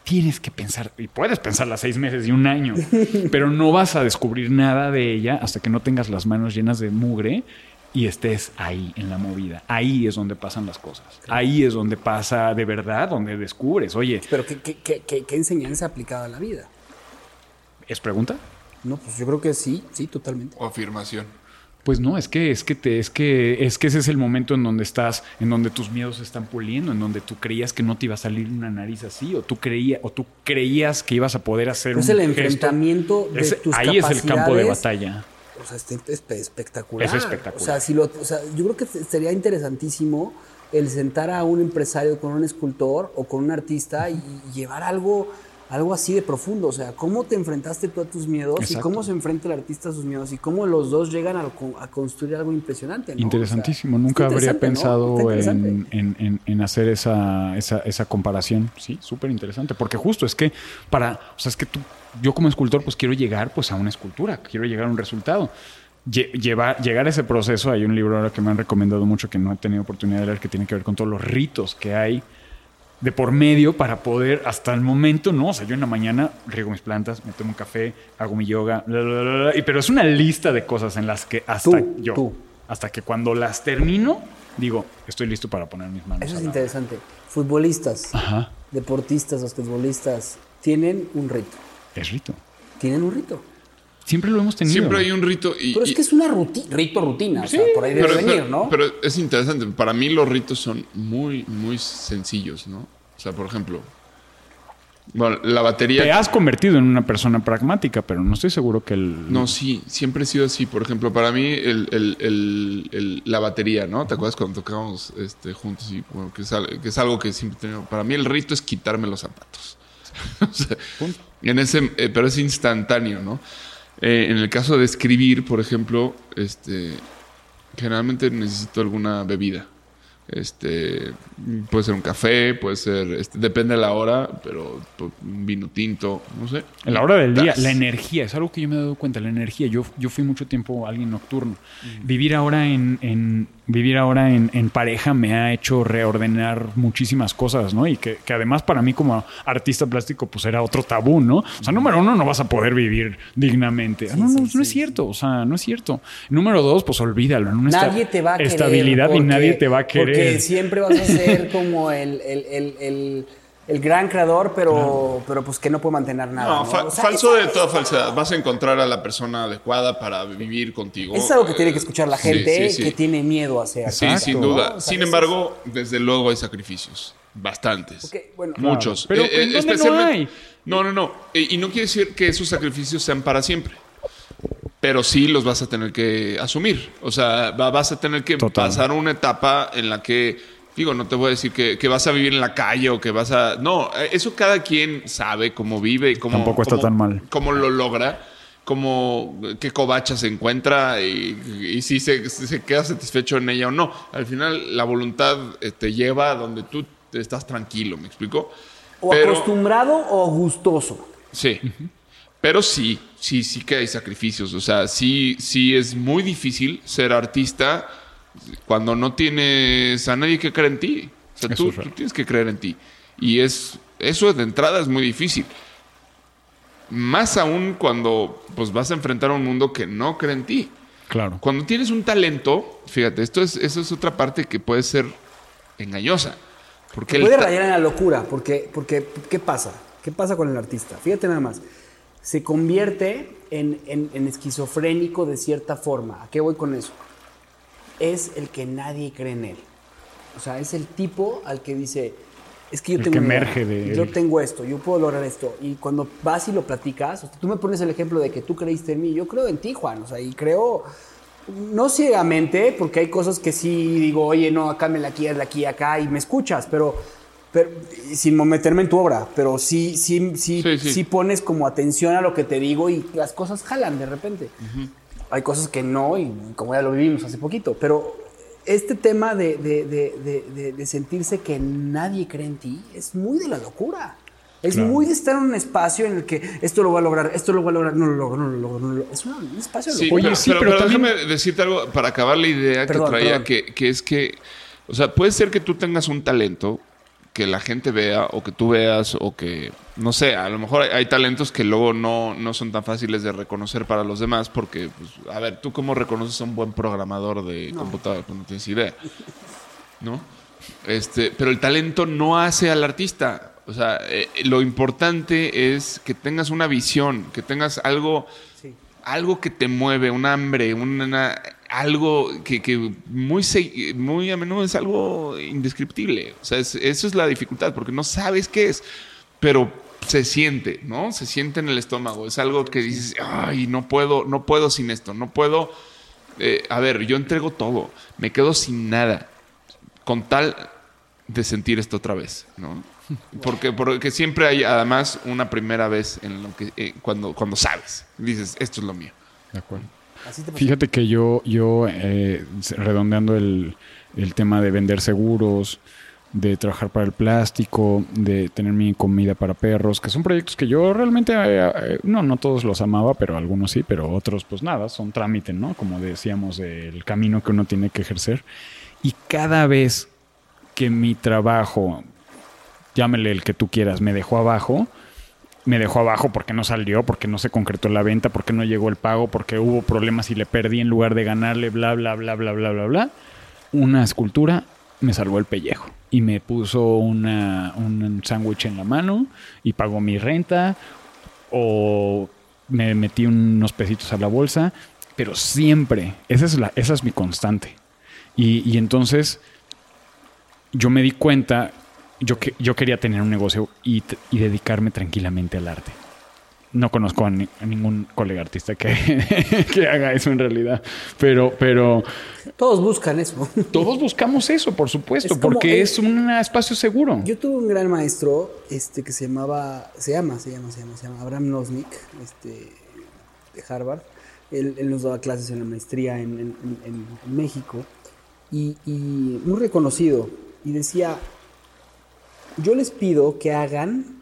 tienes que pensar, y puedes pensarla seis meses y un año, pero no vas a descubrir nada de ella hasta que no tengas las manos llenas de mugre y estés ahí en la movida. Ahí es donde pasan las cosas. Ahí es donde pasa de verdad, donde descubres, oye. Pero ¿qué, qué, qué, qué enseñanza aplicada a la vida? ¿Es pregunta? No, pues yo creo que sí, sí, totalmente. O afirmación. Pues no, es que, es que te, es que, es que ese es el momento en donde estás, en donde tus miedos se están puliendo, en donde tú creías que no te iba a salir una nariz así, o tú creías, o tú creías que ibas a poder hacer es un. Es el enfrentamiento de tus Ahí es el campo de batalla. O sea, es espectacular. Es espectacular. O sea, si lo, o sea, yo creo que sería interesantísimo el sentar a un empresario con un escultor o con un artista y llevar algo algo así de profundo. O sea, cómo te enfrentaste tú a tus miedos y cómo se enfrenta el artista a sus miedos y cómo los dos llegan a, construir algo impresionante. Interesantísimo. Nunca habría pensado en, hacer esa, esa, comparación. Sí, súper interesante. Porque justo es que para, o sea, es que tú, yo como escultor, pues quiero llegar pues a una escultura, quiero llegar a un resultado. llegar a ese proceso, hay un libro ahora que me han recomendado mucho que no he tenido oportunidad de leer que tiene que ver con todos los ritos que hay de por medio para poder, hasta el momento, ¿no? O sea, yo en la mañana riego mis plantas, me tomo un café, hago mi yoga, y, pero es una lista de cosas en las que hasta yo, hasta que cuando las termino, digo, estoy listo para poner mis manos. Eso es interesante. Futbolistas, deportistas, basquetbolistas, tienen un rito. Es rito. Tienen un rito. Siempre lo hemos tenido. Siempre hay un rito. Y, pero es que es una rito rutina. o sea, por ahí debe venir, ¿no? Pero es interesante. Para mí los ritos son muy, muy sencillos, ¿no? O sea, por ejemplo, bueno, la batería. Te has convertido en una persona pragmática, pero no estoy seguro que el. No, sí, siempre he sido así. Por ejemplo, para mí, el, la batería, ¿no? ¿Te acuerdas cuando tocábamos este, juntos? Y, bueno, que, es, algo que siempre he tenido. Para mí, el rito es quitarme los zapatos. en ese, eh, pero es instantáneo, ¿no? Eh, en el caso de escribir, por ejemplo, este, generalmente necesito alguna bebida. Este, puede ser un café, puede ser, este, depende de la hora, pero pues, un vino tinto, no sé. En la hora del día, la energía, es algo que yo me he dado cuenta, la energía. Yo, yo fui mucho tiempo alguien nocturno. Vivir ahora en vivir ahora en, pareja me ha hecho reordenar muchísimas cosas, ¿no? Y que, además para mí como artista plástico pues era otro tabú, ¿no? O sea, número uno, no vas a poder vivir dignamente. no, no, no es cierto, o sea, no es cierto. Número dos, pues olvídalo. ¿no? Nadie te va a querer. Estabilidad y nadie te va a querer. Porque siempre vas a ser como el, el el gran creador, pero, pero pues que no puede mantener nada. No, falso de toda falsedad. Vas a encontrar a la persona adecuada para vivir contigo. Es algo que tiene que escuchar la gente que tiene miedo a hacer. Sí, sin duda. sin embargo, desde luego hay sacrificios. Bastantes. Muchos. Pero eh, eh, especialmente. No, no, no. Eh, y no quiere decir que esos sacrificios sean para siempre. Pero sí los vas a tener que asumir. O sea, vas a tener que pasar una etapa en la que Digo, no te voy a decir que, vas a vivir en la calle o que vas a... No, eso cada quien sabe cómo vive y cómo... Tampoco está tan mal. Cómo lo logra, cómo, qué covacha se encuentra y, si se, queda satisfecho en ella o no. Al final, la voluntad eh, te lleva a donde tú estás tranquilo, ¿me explico? O acostumbrado o gustoso. Sí. Pero sí, sí, sí que hay sacrificios. O sea, sí, sí es muy difícil ser artista cuando no tienes a nadie que cree en ti. O sea, tú, tienes que creer en ti. Y es, eso de entrada es muy difícil. Más aún cuando pues, vas a enfrentar a un mundo que no cree en ti. Claro. Cuando tienes un talento, fíjate, esto es, eso es otra parte que puede ser engañosa. Porque puede rayar en la locura, porque, porque ¿qué pasa? ¿Qué pasa con el artista? Fíjate nada más. Se convierte en, en, esquizofrénico de cierta forma. ¿A qué voy con eso? Es el que nadie cree en él. O sea, es el tipo al que dice, es que yo tengo emerge de yo tengo esto, yo puedo lograr esto. Y cuando vas y lo platicas, tú me pones el ejemplo de que tú creíste en mí, yo creo en ti, Juan, o sea, y creo no ciegamente, porque hay cosas que sí digo, oye, no, acá me la quieres, de aquí, acá, y me escuchas, pero, pero sin meterme en tu obra, pero sí, sí, sí, sí, pones como atención a lo que te digo y las cosas jalan de repente. Hay cosas que no, y como ya lo vivimos hace poquito, pero este tema de, de, sentirse que nadie cree en ti es muy de la locura. Es muy de estar en un espacio en el que esto lo va a lograr, esto lo va a lograr, no lo logro, no lo logro, no lo Es un, espacio de locura. Oye, sí, pero, déjame decirte algo para acabar la idea que traía, que, que es que, o sea, puede ser que tú tengas un talento que la gente vea o que tú veas o que, no sé, a lo mejor hay, talentos que luego no, no, son tan fáciles de reconocer para los demás porque, pues, a ver, tú cómo reconoces a un buen programador de computadora, pues no tienes idea, ¿no? Este, pero el talento no hace al artista. O sea, eh, lo importante es que tengas una visión, que tengas algo, algo que te mueve, un hambre, una, algo que, muy, muy a menudo es algo indescriptible. O sea, eso es la dificultad, porque no sabes qué es, pero se siente, ¿no? Se siente en el estómago. Es algo que dices, ay, no puedo, no puedo sin esto, no puedo. Eh, a ver, yo entrego todo, me quedo sin nada, con tal de sentir esto otra vez, ¿no? Porque, porque siempre hay además una primera vez en lo que eh, cuando, cuando sabes, dices, esto es lo mío. De acuerdo. Fíjate que yo, yo eh, redondeando el, tema de vender seguros, de trabajar para el plástico, de tener mi comida para perros, que son proyectos que yo realmente, eh, eh, no, no todos los amaba, pero algunos sí, pero otros pues nada, son trámite, ¿no? Como decíamos, el camino que uno tiene que ejercer. Y cada vez que mi trabajo, llámele el que tú quieras, me dejó abajo, me dejó abajo porque no salió, porque no se concretó la venta, porque no llegó el pago, porque hubo problemas y le perdí en lugar de ganarle, bla, bla, bla, bla, bla, bla, bla. Una escultura me salvó el pellejo y me puso una, un sándwich en la mano y pagó mi renta o me metí unos pesitos a la bolsa, pero siempre, esa es, la, esa es mi constante. Y, y entonces yo me di cuenta yo, yo quería tener un negocio y, dedicarme tranquilamente al arte. No conozco a, ningún colega artista que, que, haga eso en realidad, pero, pero... Todos buscan eso. Todos buscamos eso, por supuesto, porque es un espacio seguro. Yo tuve un gran maestro este, que se llamaba, se llama, se llama, se llama, se llama Abraham Nosnik, este, de Harvard. Él, nos daba clases en la maestría en, México y, y muy reconocido. Y decía, yo les pido que hagan,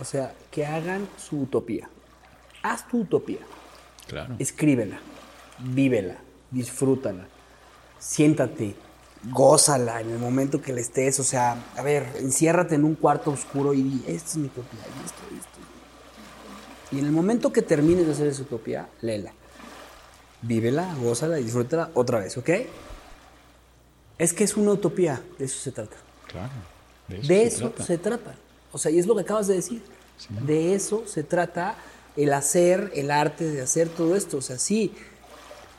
o sea, que hagan su utopía. Haz tu utopía. Claro. Escríbela, vívela, disfrútala, siéntate, gózala en el momento que le estés. O sea, a ver, enciérrate en un cuarto oscuro y di, esta es mi utopía, y esto, esto. Y en el momento que termines de hacer esa utopía, léela. Vívela, gózala y disfrútala otra vez, ¿ok? Es que es una utopía, de eso se trata. Claro. De eso, se, trata. O sea, y es lo que acabas de decir. De eso se trata el hacer, el arte de hacer todo esto. O sea, sí,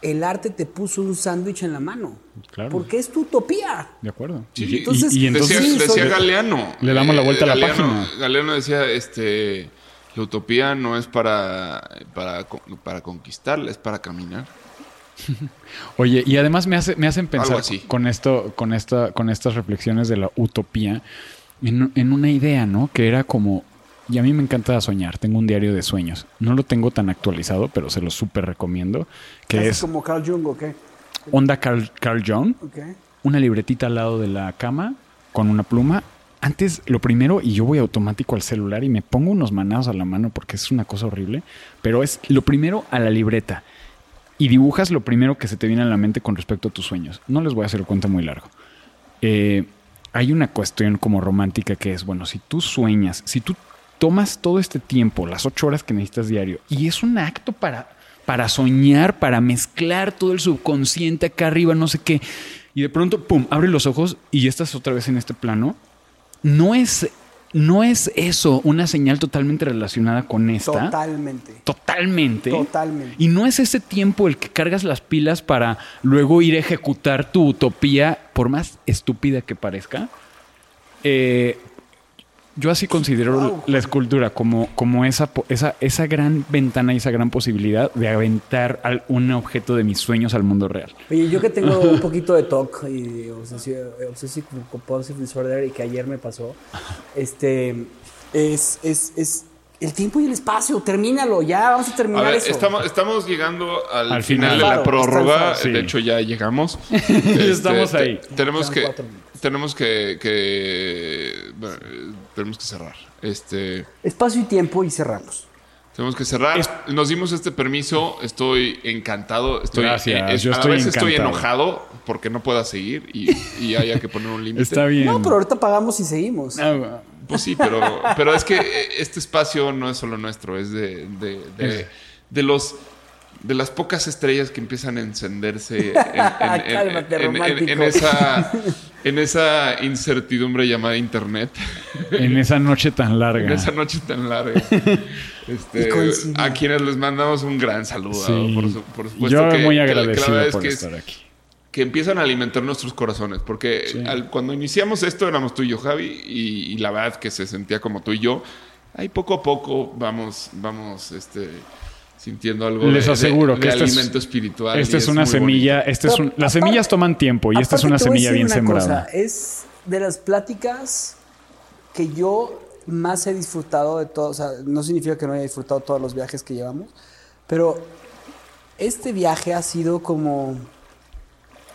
el arte te puso un sándwich en la mano. Claro. Porque es tu utopía. De acuerdo. y, entonces, decía, Galeano. Le damos la vuelta a la eh, página. Galeano decía, este, la utopía no es para, para, para conquistarla, es para caminar. Oye, y además me, hace, me hacen pensar con esto, con esta, con estas reflexiones de la utopía, en, una idea, ¿no? Que era como, y a mí me encanta soñar, tengo un diario de sueños. No lo tengo tan actualizado, pero se lo súper recomiendo. Que es como Carl Jung o qué? Onda Carl, Carl Jung. Una libretita al lado de la cama con una pluma. Antes, lo primero, y yo voy automático al celular y me pongo unos manados a la mano porque es una cosa horrible, pero es lo primero a la libreta y dibujas lo primero que se te viene a la mente con respecto a tus sueños. No les voy a hacer el cuento muy largo. Eh, hay una cuestión como romántica que es, bueno, si tú sueñas, si tú tomas todo este tiempo, las ocho horas que necesitas diario, y es un acto para, para soñar, para mezclar todo el subconsciente acá arriba, no sé qué, Y de pronto, pum, abre los ojos y estás otra vez en este plano. No es, no es eso una señal totalmente relacionada con esta. Totalmente. Totalmente. Totalmente. Y no es ese tiempo el que cargas las pilas para luego ir a ejecutar tu utopía, por más estúpida que parezca. Eh, yo así considero la escultura como, como esa, esa, esa gran ventana y esa gran posibilidad de aventar un objeto de mis sueños al mundo real. Oye, yo que tengo un poquito de TOC y obsessive compulsive disorder y que ayer me pasó, este, es, es, es el tiempo y el espacio, termínalo, ya vamos a terminar eso. Estamos, estamos llegando al, final, de la prórroga, de hecho ya llegamos. estamos ahí. tenemos que tenemos que, tenemos que cerrar. Este espacio y tiempo y cerramos. Tenemos que cerrar. Nos dimos este permiso. Estoy encantado. Estoy, Gracias. a veces estoy enojado porque no pueda seguir y, y haya que poner un límite. Está bien. No, pero ahorita pagamos y seguimos. Ah, pues sí, pero, pero es que este espacio no es solo nuestro, es de, de, de, los de las pocas estrellas que empiezan a encenderse en, esa, en esa incertidumbre llamada Internet. En esa noche tan larga. En esa noche tan larga. Este, a quienes les mandamos un gran saludo. Por, supuesto Yo muy agradecido por estar aquí que empiezan a alimentar nuestros corazones. Porque cuando iniciamos esto éramos tú y yo, Javi, y, la verdad que se sentía como tú y yo. Ahí poco a poco vamos, vamos, este sintiendo algo Les aseguro que este alimento espiritual. Esta es, una semilla, este es las semillas toman tiempo y esta es una semilla bien sembrada. es de las pláticas que yo más he disfrutado de todo, o sea, no significa que no haya disfrutado todos los viajes que llevamos, pero este viaje ha sido como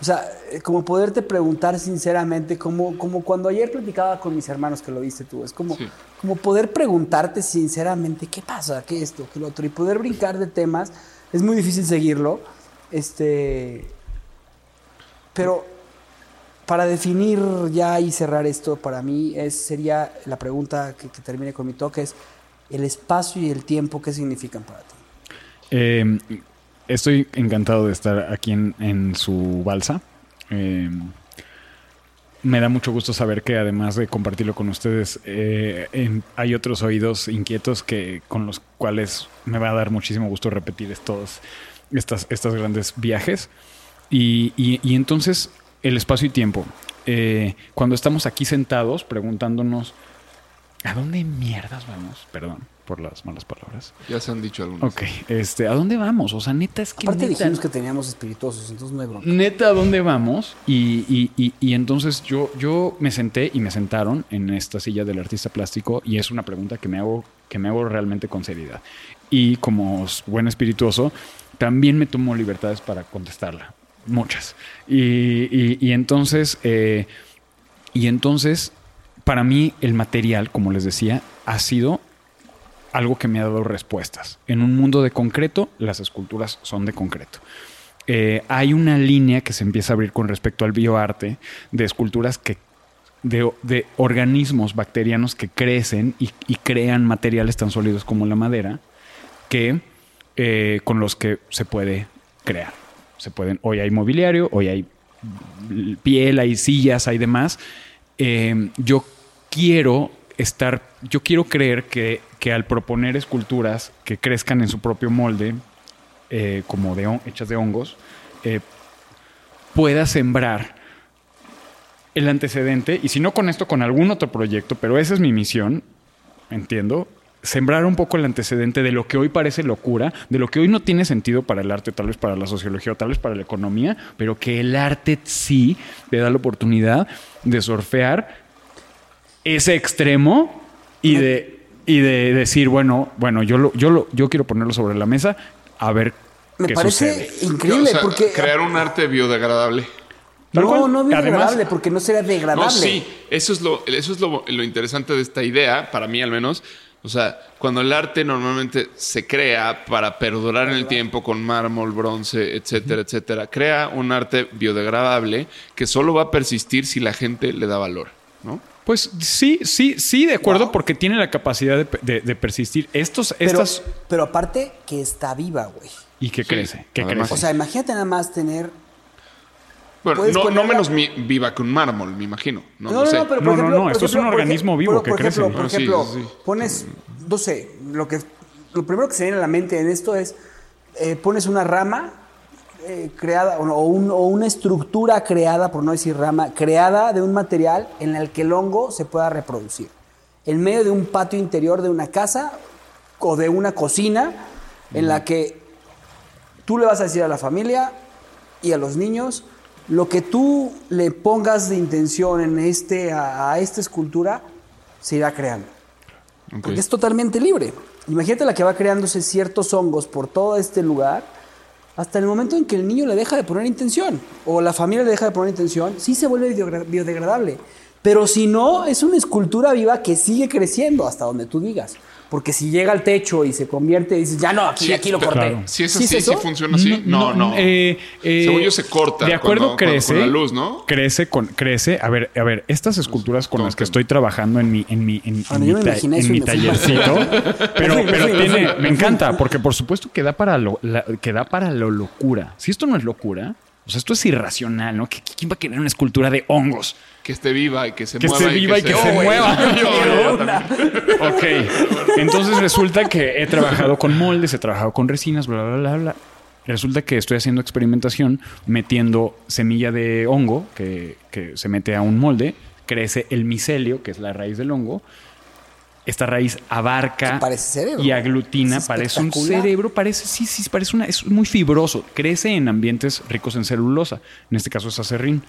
o sea, eh, como poderte preguntar sinceramente, como, como cuando ayer platicaba con mis hermanos que lo viste tú, es como, como poder preguntarte sinceramente qué pasa, qué esto, qué lo otro, y poder brincar de temas, es muy difícil seguirlo, este, pero para definir ya y cerrar esto, para mí es, sería la pregunta que, termine con mi toque, es el espacio y el tiempo, ¿qué significan para ti? Eh, estoy encantado de estar aquí en, su balsa. Eh, me da mucho gusto saber que además de compartirlo con ustedes, eh, hay otros oídos inquietos que con los cuales me va a dar muchísimo gusto repetir estos estas, grandes viajes. Y, y, entonces el espacio y tiempo. Eh, cuando estamos aquí sentados preguntándonos, ¿a dónde mierdas vamos? Perdón por las malas palabras. Ya se han dicho algunos. Ok, este, ¿a dónde vamos? O sea, neta es que. Aparte dijimos que teníamos espirituosos, entonces no hay bronca. Neta, ¿a dónde vamos? Y, y, y, entonces yo, yo me senté y me sentaron en esta silla del artista plástico y es una pregunta que me hago, que me hago realmente con seriedad. Y como buen espirituoso, también me tomo libertades para contestarla. Muchas. Y, y entonces. Eh, y entonces, para mí, el material, como les decía, ha sido algo que me ha dado respuestas. En un mundo de concreto, las esculturas son de concreto. Eh, hay una línea que se empieza a abrir con respecto al bioarte de esculturas que de, organismos bacterianos que crecen y, crean materiales tan sólidos como la madera que eh, con los que se puede crear. Se pueden, hoy hay mobiliario, hoy hay piel, hay sillas, hay demás. Eh, yo quiero estar, yo quiero creer que, que, al proponer esculturas que crezcan en su propio molde, eh, como de, hechas de hongos, eh, pueda sembrar el antecedente, y si no con esto, con algún otro proyecto, pero esa es mi misión, entiendo, sembrar un poco el antecedente de lo que hoy parece locura, de lo que hoy no tiene sentido para el arte, tal vez para la sociología o tal vez para la economía, pero que el arte sí le da la oportunidad de surfear ese extremo y de, y de decir, bueno, bueno, yo, lo, yo, lo, yo quiero ponerlo sobre la mesa a ver Me parece increíble porque... Crear un arte biodegradable. No, no biodegradable, porque no sería degradable. No, sí, eso es, lo, eso es lo, lo interesante de esta idea, para mí al menos. O sea, cuando el arte normalmente se crea para perdurar en el tiempo con mármol, bronce, etcétera, etcétera, crea un arte biodegradable que solo va a persistir si la gente le da valor, ¿no? Pues sí, sí, sí, de acuerdo, porque tiene la capacidad de, persistir. Estos, pero, estas... pero aparte que está viva, güey. Y que crece, que crece. O sea, imagínate nada más tener Bueno, no, menos viva que un mármol, me imagino. No, no, no, pero no, no, esto es un organismo vivo que crece. Por ejemplo, pones, no sé, lo que lo primero que se viene a la mente en esto es eh, pones una rama eh, creada o, una estructura creada, por no decir rama, creada de un material en el que el hongo se pueda reproducir. En medio de un patio interior de una casa o de una cocina en la que tú le vas a decir a la familia y a los niños lo que tú le pongas de intención en este, a, esta escultura se irá creando. Porque es totalmente libre. Imagínate la que va creándose ciertos hongos por todo este lugar hasta el momento en que el niño le deja de poner intención o la familia le deja de poner intención, sí se vuelve biodegradable. Pero si no, es una escultura viva que sigue creciendo hasta donde tú digas. Porque si llega al techo y se convierte, y dices, ya no, aquí, aquí lo corté. Si es así, ¿Sí, funciona así. No, no. Eh, eh, Según yo se corta. De acuerdo, crece. con la luz, ¿no? Crece con, crece. A ver, a ver, estas esculturas con las que estoy trabajando en mi, en mi, en, mi, tallercito. pero, pero tiene, me encanta, porque por supuesto que da para lo, que da para lo locura. Si esto no es locura, o sea, esto es irracional, ¿no? ¿Quién va a querer una escultura de hongos? Que esté viva y que se que mueva. Esté viva y que, se, mueva. ok. Entonces resulta que he trabajado con moldes, he trabajado con resinas, bla, bla, bla, bla. Resulta que estoy haciendo experimentación metiendo semilla de hongo que, que se mete a un molde, crece el micelio, que es la raíz del hongo, esta raíz abarca y aglutina, parece un cerebro, parece, sí, sí, parece una, es muy fibroso, crece en ambientes ricos en celulosa, en este caso es acerrín.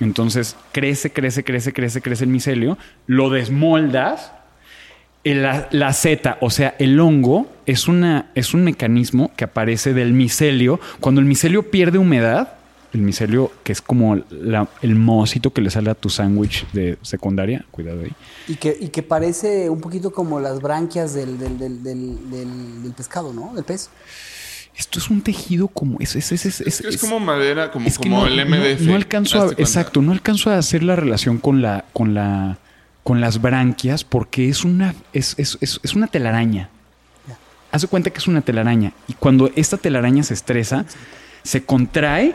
Entonces crece, crece, crece, crece, crece el micelio, lo desmoldas, la, la seta, o sea, el hongo es, una, es un mecanismo que aparece del micelio. Cuando el micelio pierde humedad, el micelio, que es como el mocito que le sale a tu sándwich de secundaria, cuidado ahí. Y que, y que parece un poquito como las branquias del, del, del, del pescado, ¿no? Del pez. Esto es un tejido como es, es, es, es, como madera, como, como el MDF. No, alcanzo a, exacto, no alcanzo a hacer la relación con la, con la, con las branquias porque es una, es, es una telaraña. Hace cuenta que es una telaraña y cuando esta telaraña se estresa, se contrae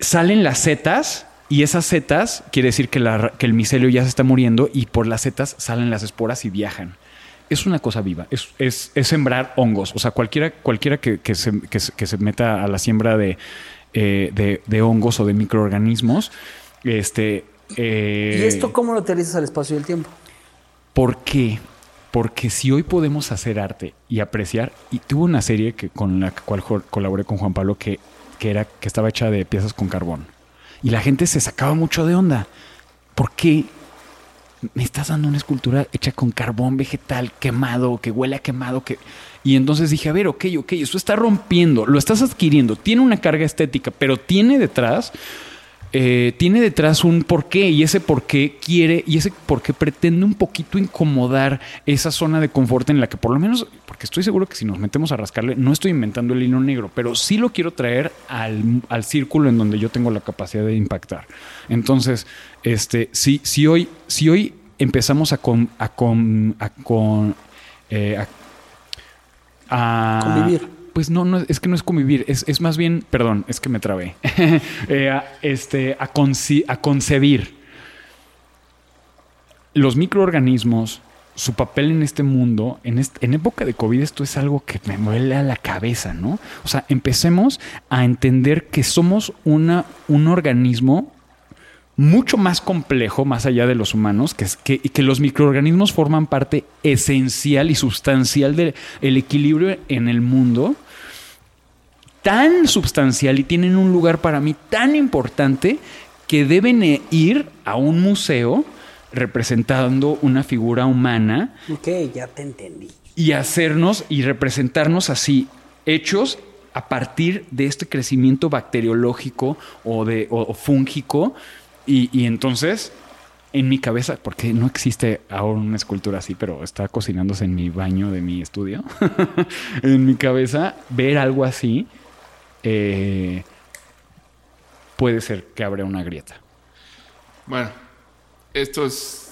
salen las setas y esas setas quiere decir que, el micelio ya se está muriendo y por las setas salen las esporas y viajan. Es una cosa viva, es, sembrar hongos. O sea, cualquiera, cualquiera que, se, meta a la siembra eh, de, de, hongos o de microorganismos, este... Eh, ¿Y esto cómo lo utilizas al espacio y el tiempo? ¿Por qué? Porque si hoy podemos hacer arte y apreciar, y tuve una serie que, con la cual colaboré con Juan Pablo que que, era, que estaba hecha de piezas con carbón. Y la gente se sacaba mucho de onda. ¿Por qué me estás dando una escultura hecha con carbón vegetal quemado, que huele a quemado? Que... Y entonces dije, a ver, ok, ok, eso está rompiendo, lo estás adquiriendo, tiene una carga estética, pero tiene detrás eh, tiene detrás un porqué y ese porqué quiere y ese porqué pretende un poquito incomodar esa zona de confort en la que por lo menos, porque estoy seguro que si nos metemos a rascarle, no estoy inventando el hilo negro, pero sí lo quiero traer al, círculo en donde yo tengo la capacidad de impactar. Entonces, este, si, si, hoy, si hoy empezamos a, con, a, con, a, con, eh, a convivir. Pues no, no, es que no es convivir, es, más bien, perdón, es que me trabé, eh, este, a, a concebir. Los microorganismos, su papel en este mundo, en, en época de COVID, esto es algo que me muele a la cabeza, ¿no? O sea, empecemos a entender que somos una, un organismo mucho más complejo, más allá de los humanos, que, que, que los microorganismos forman parte esencial y sustancial del equilibrio en el mundo, tan sustancial y tienen un lugar para mí tan importante que deben e ir a un museo representando una figura humana. Ok, ya te entendí. Y hacernos y representarnos así, hechos a partir de este crecimiento bacteriológico o, de, o, fúngico y, entonces, en mi cabeza, porque no existe ahora una escultura así, pero está cocinándose en mi baño de mi estudio, en mi cabeza, ver algo así eh, puede ser que abra una grieta. Bueno, esto es.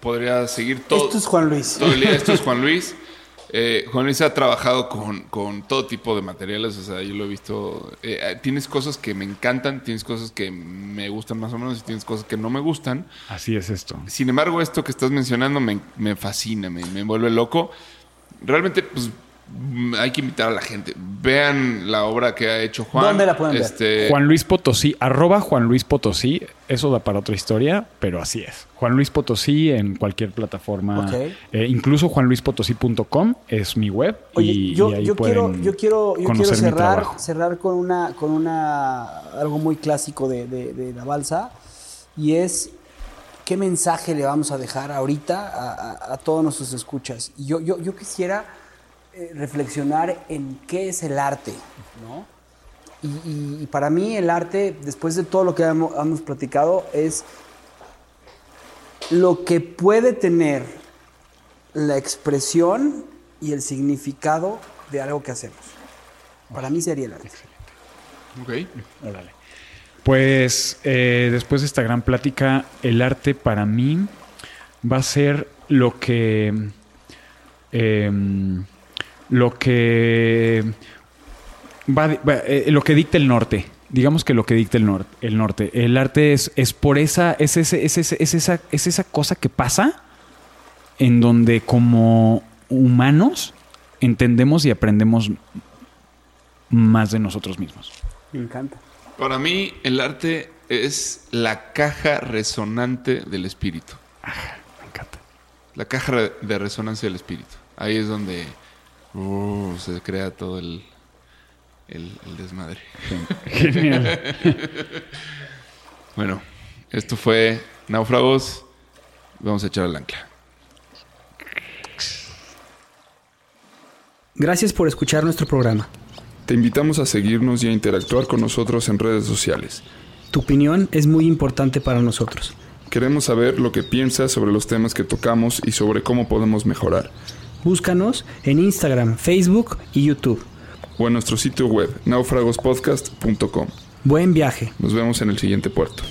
Podría seguir todo. Esto es Juan Luis. Todo el día, esto es Juan Luis. Eh, Juan Luis ha trabajado con, todo tipo de materiales, o sea, yo lo he visto. Eh, eh, tienes cosas que me encantan, tienes cosas que me gustan más o menos y tienes cosas que no me gustan. Así es esto. Sin embargo, esto que estás mencionando me, me fascina, me, me vuelve loco. Realmente, pues hay que invitar a la gente. Vean la obra que ha hecho Juan. ¿Dónde la pueden ver? Este, Juan Luis Potosí, arroba Juan Luis Potosí. Eso da para otra historia, pero así es. Juan Luis Potosí en cualquier plataforma. Eh, incluso juanluispotosí.com es mi web. y, yo, quiero, yo quiero, cerrar, cerrar con una, con una algo muy clásico de, la balsa. Y es qué mensaje le vamos a dejar ahorita a, todos nuestros escuchas. Y yo, yo, yo quisiera reflexionar en qué es el arte, ¿no? Y, para mí el arte, después de todo lo que hemos, platicado, es lo que puede tener la expresión y el significado de algo que hacemos. Para mí sería el arte. Ok. Pues eh, después de esta gran plática, el arte para mí va a ser lo que... Em, lo que va, eh, lo que dicta el norte. Digamos que lo que dicta el, norte. El, norte. el arte es, es por esa es, ese, es, es, esa, es esa cosa que pasa en donde como humanos entendemos y aprendemos más de nosotros mismos. Me encanta. Para mí el arte es la caja resonante del espíritu. me encanta. La caja de resonancia del espíritu. Ahí es donde Uh, se crea todo el, el, desmadre. Genial. bueno, esto fue Náufragos. Vamos a echar el ancla. Gracias por escuchar nuestro programa. Te invitamos a seguirnos y a interactuar con nosotros en redes sociales. Tu opinión es muy importante para nosotros. Queremos saber lo que piensas sobre los temas que tocamos y sobre cómo podemos mejorar. Búscanos en Instagram, Facebook y YouTube. O en nuestro sitio web, naufragospodcast.com. Buen viaje. Nos vemos en el siguiente puerto.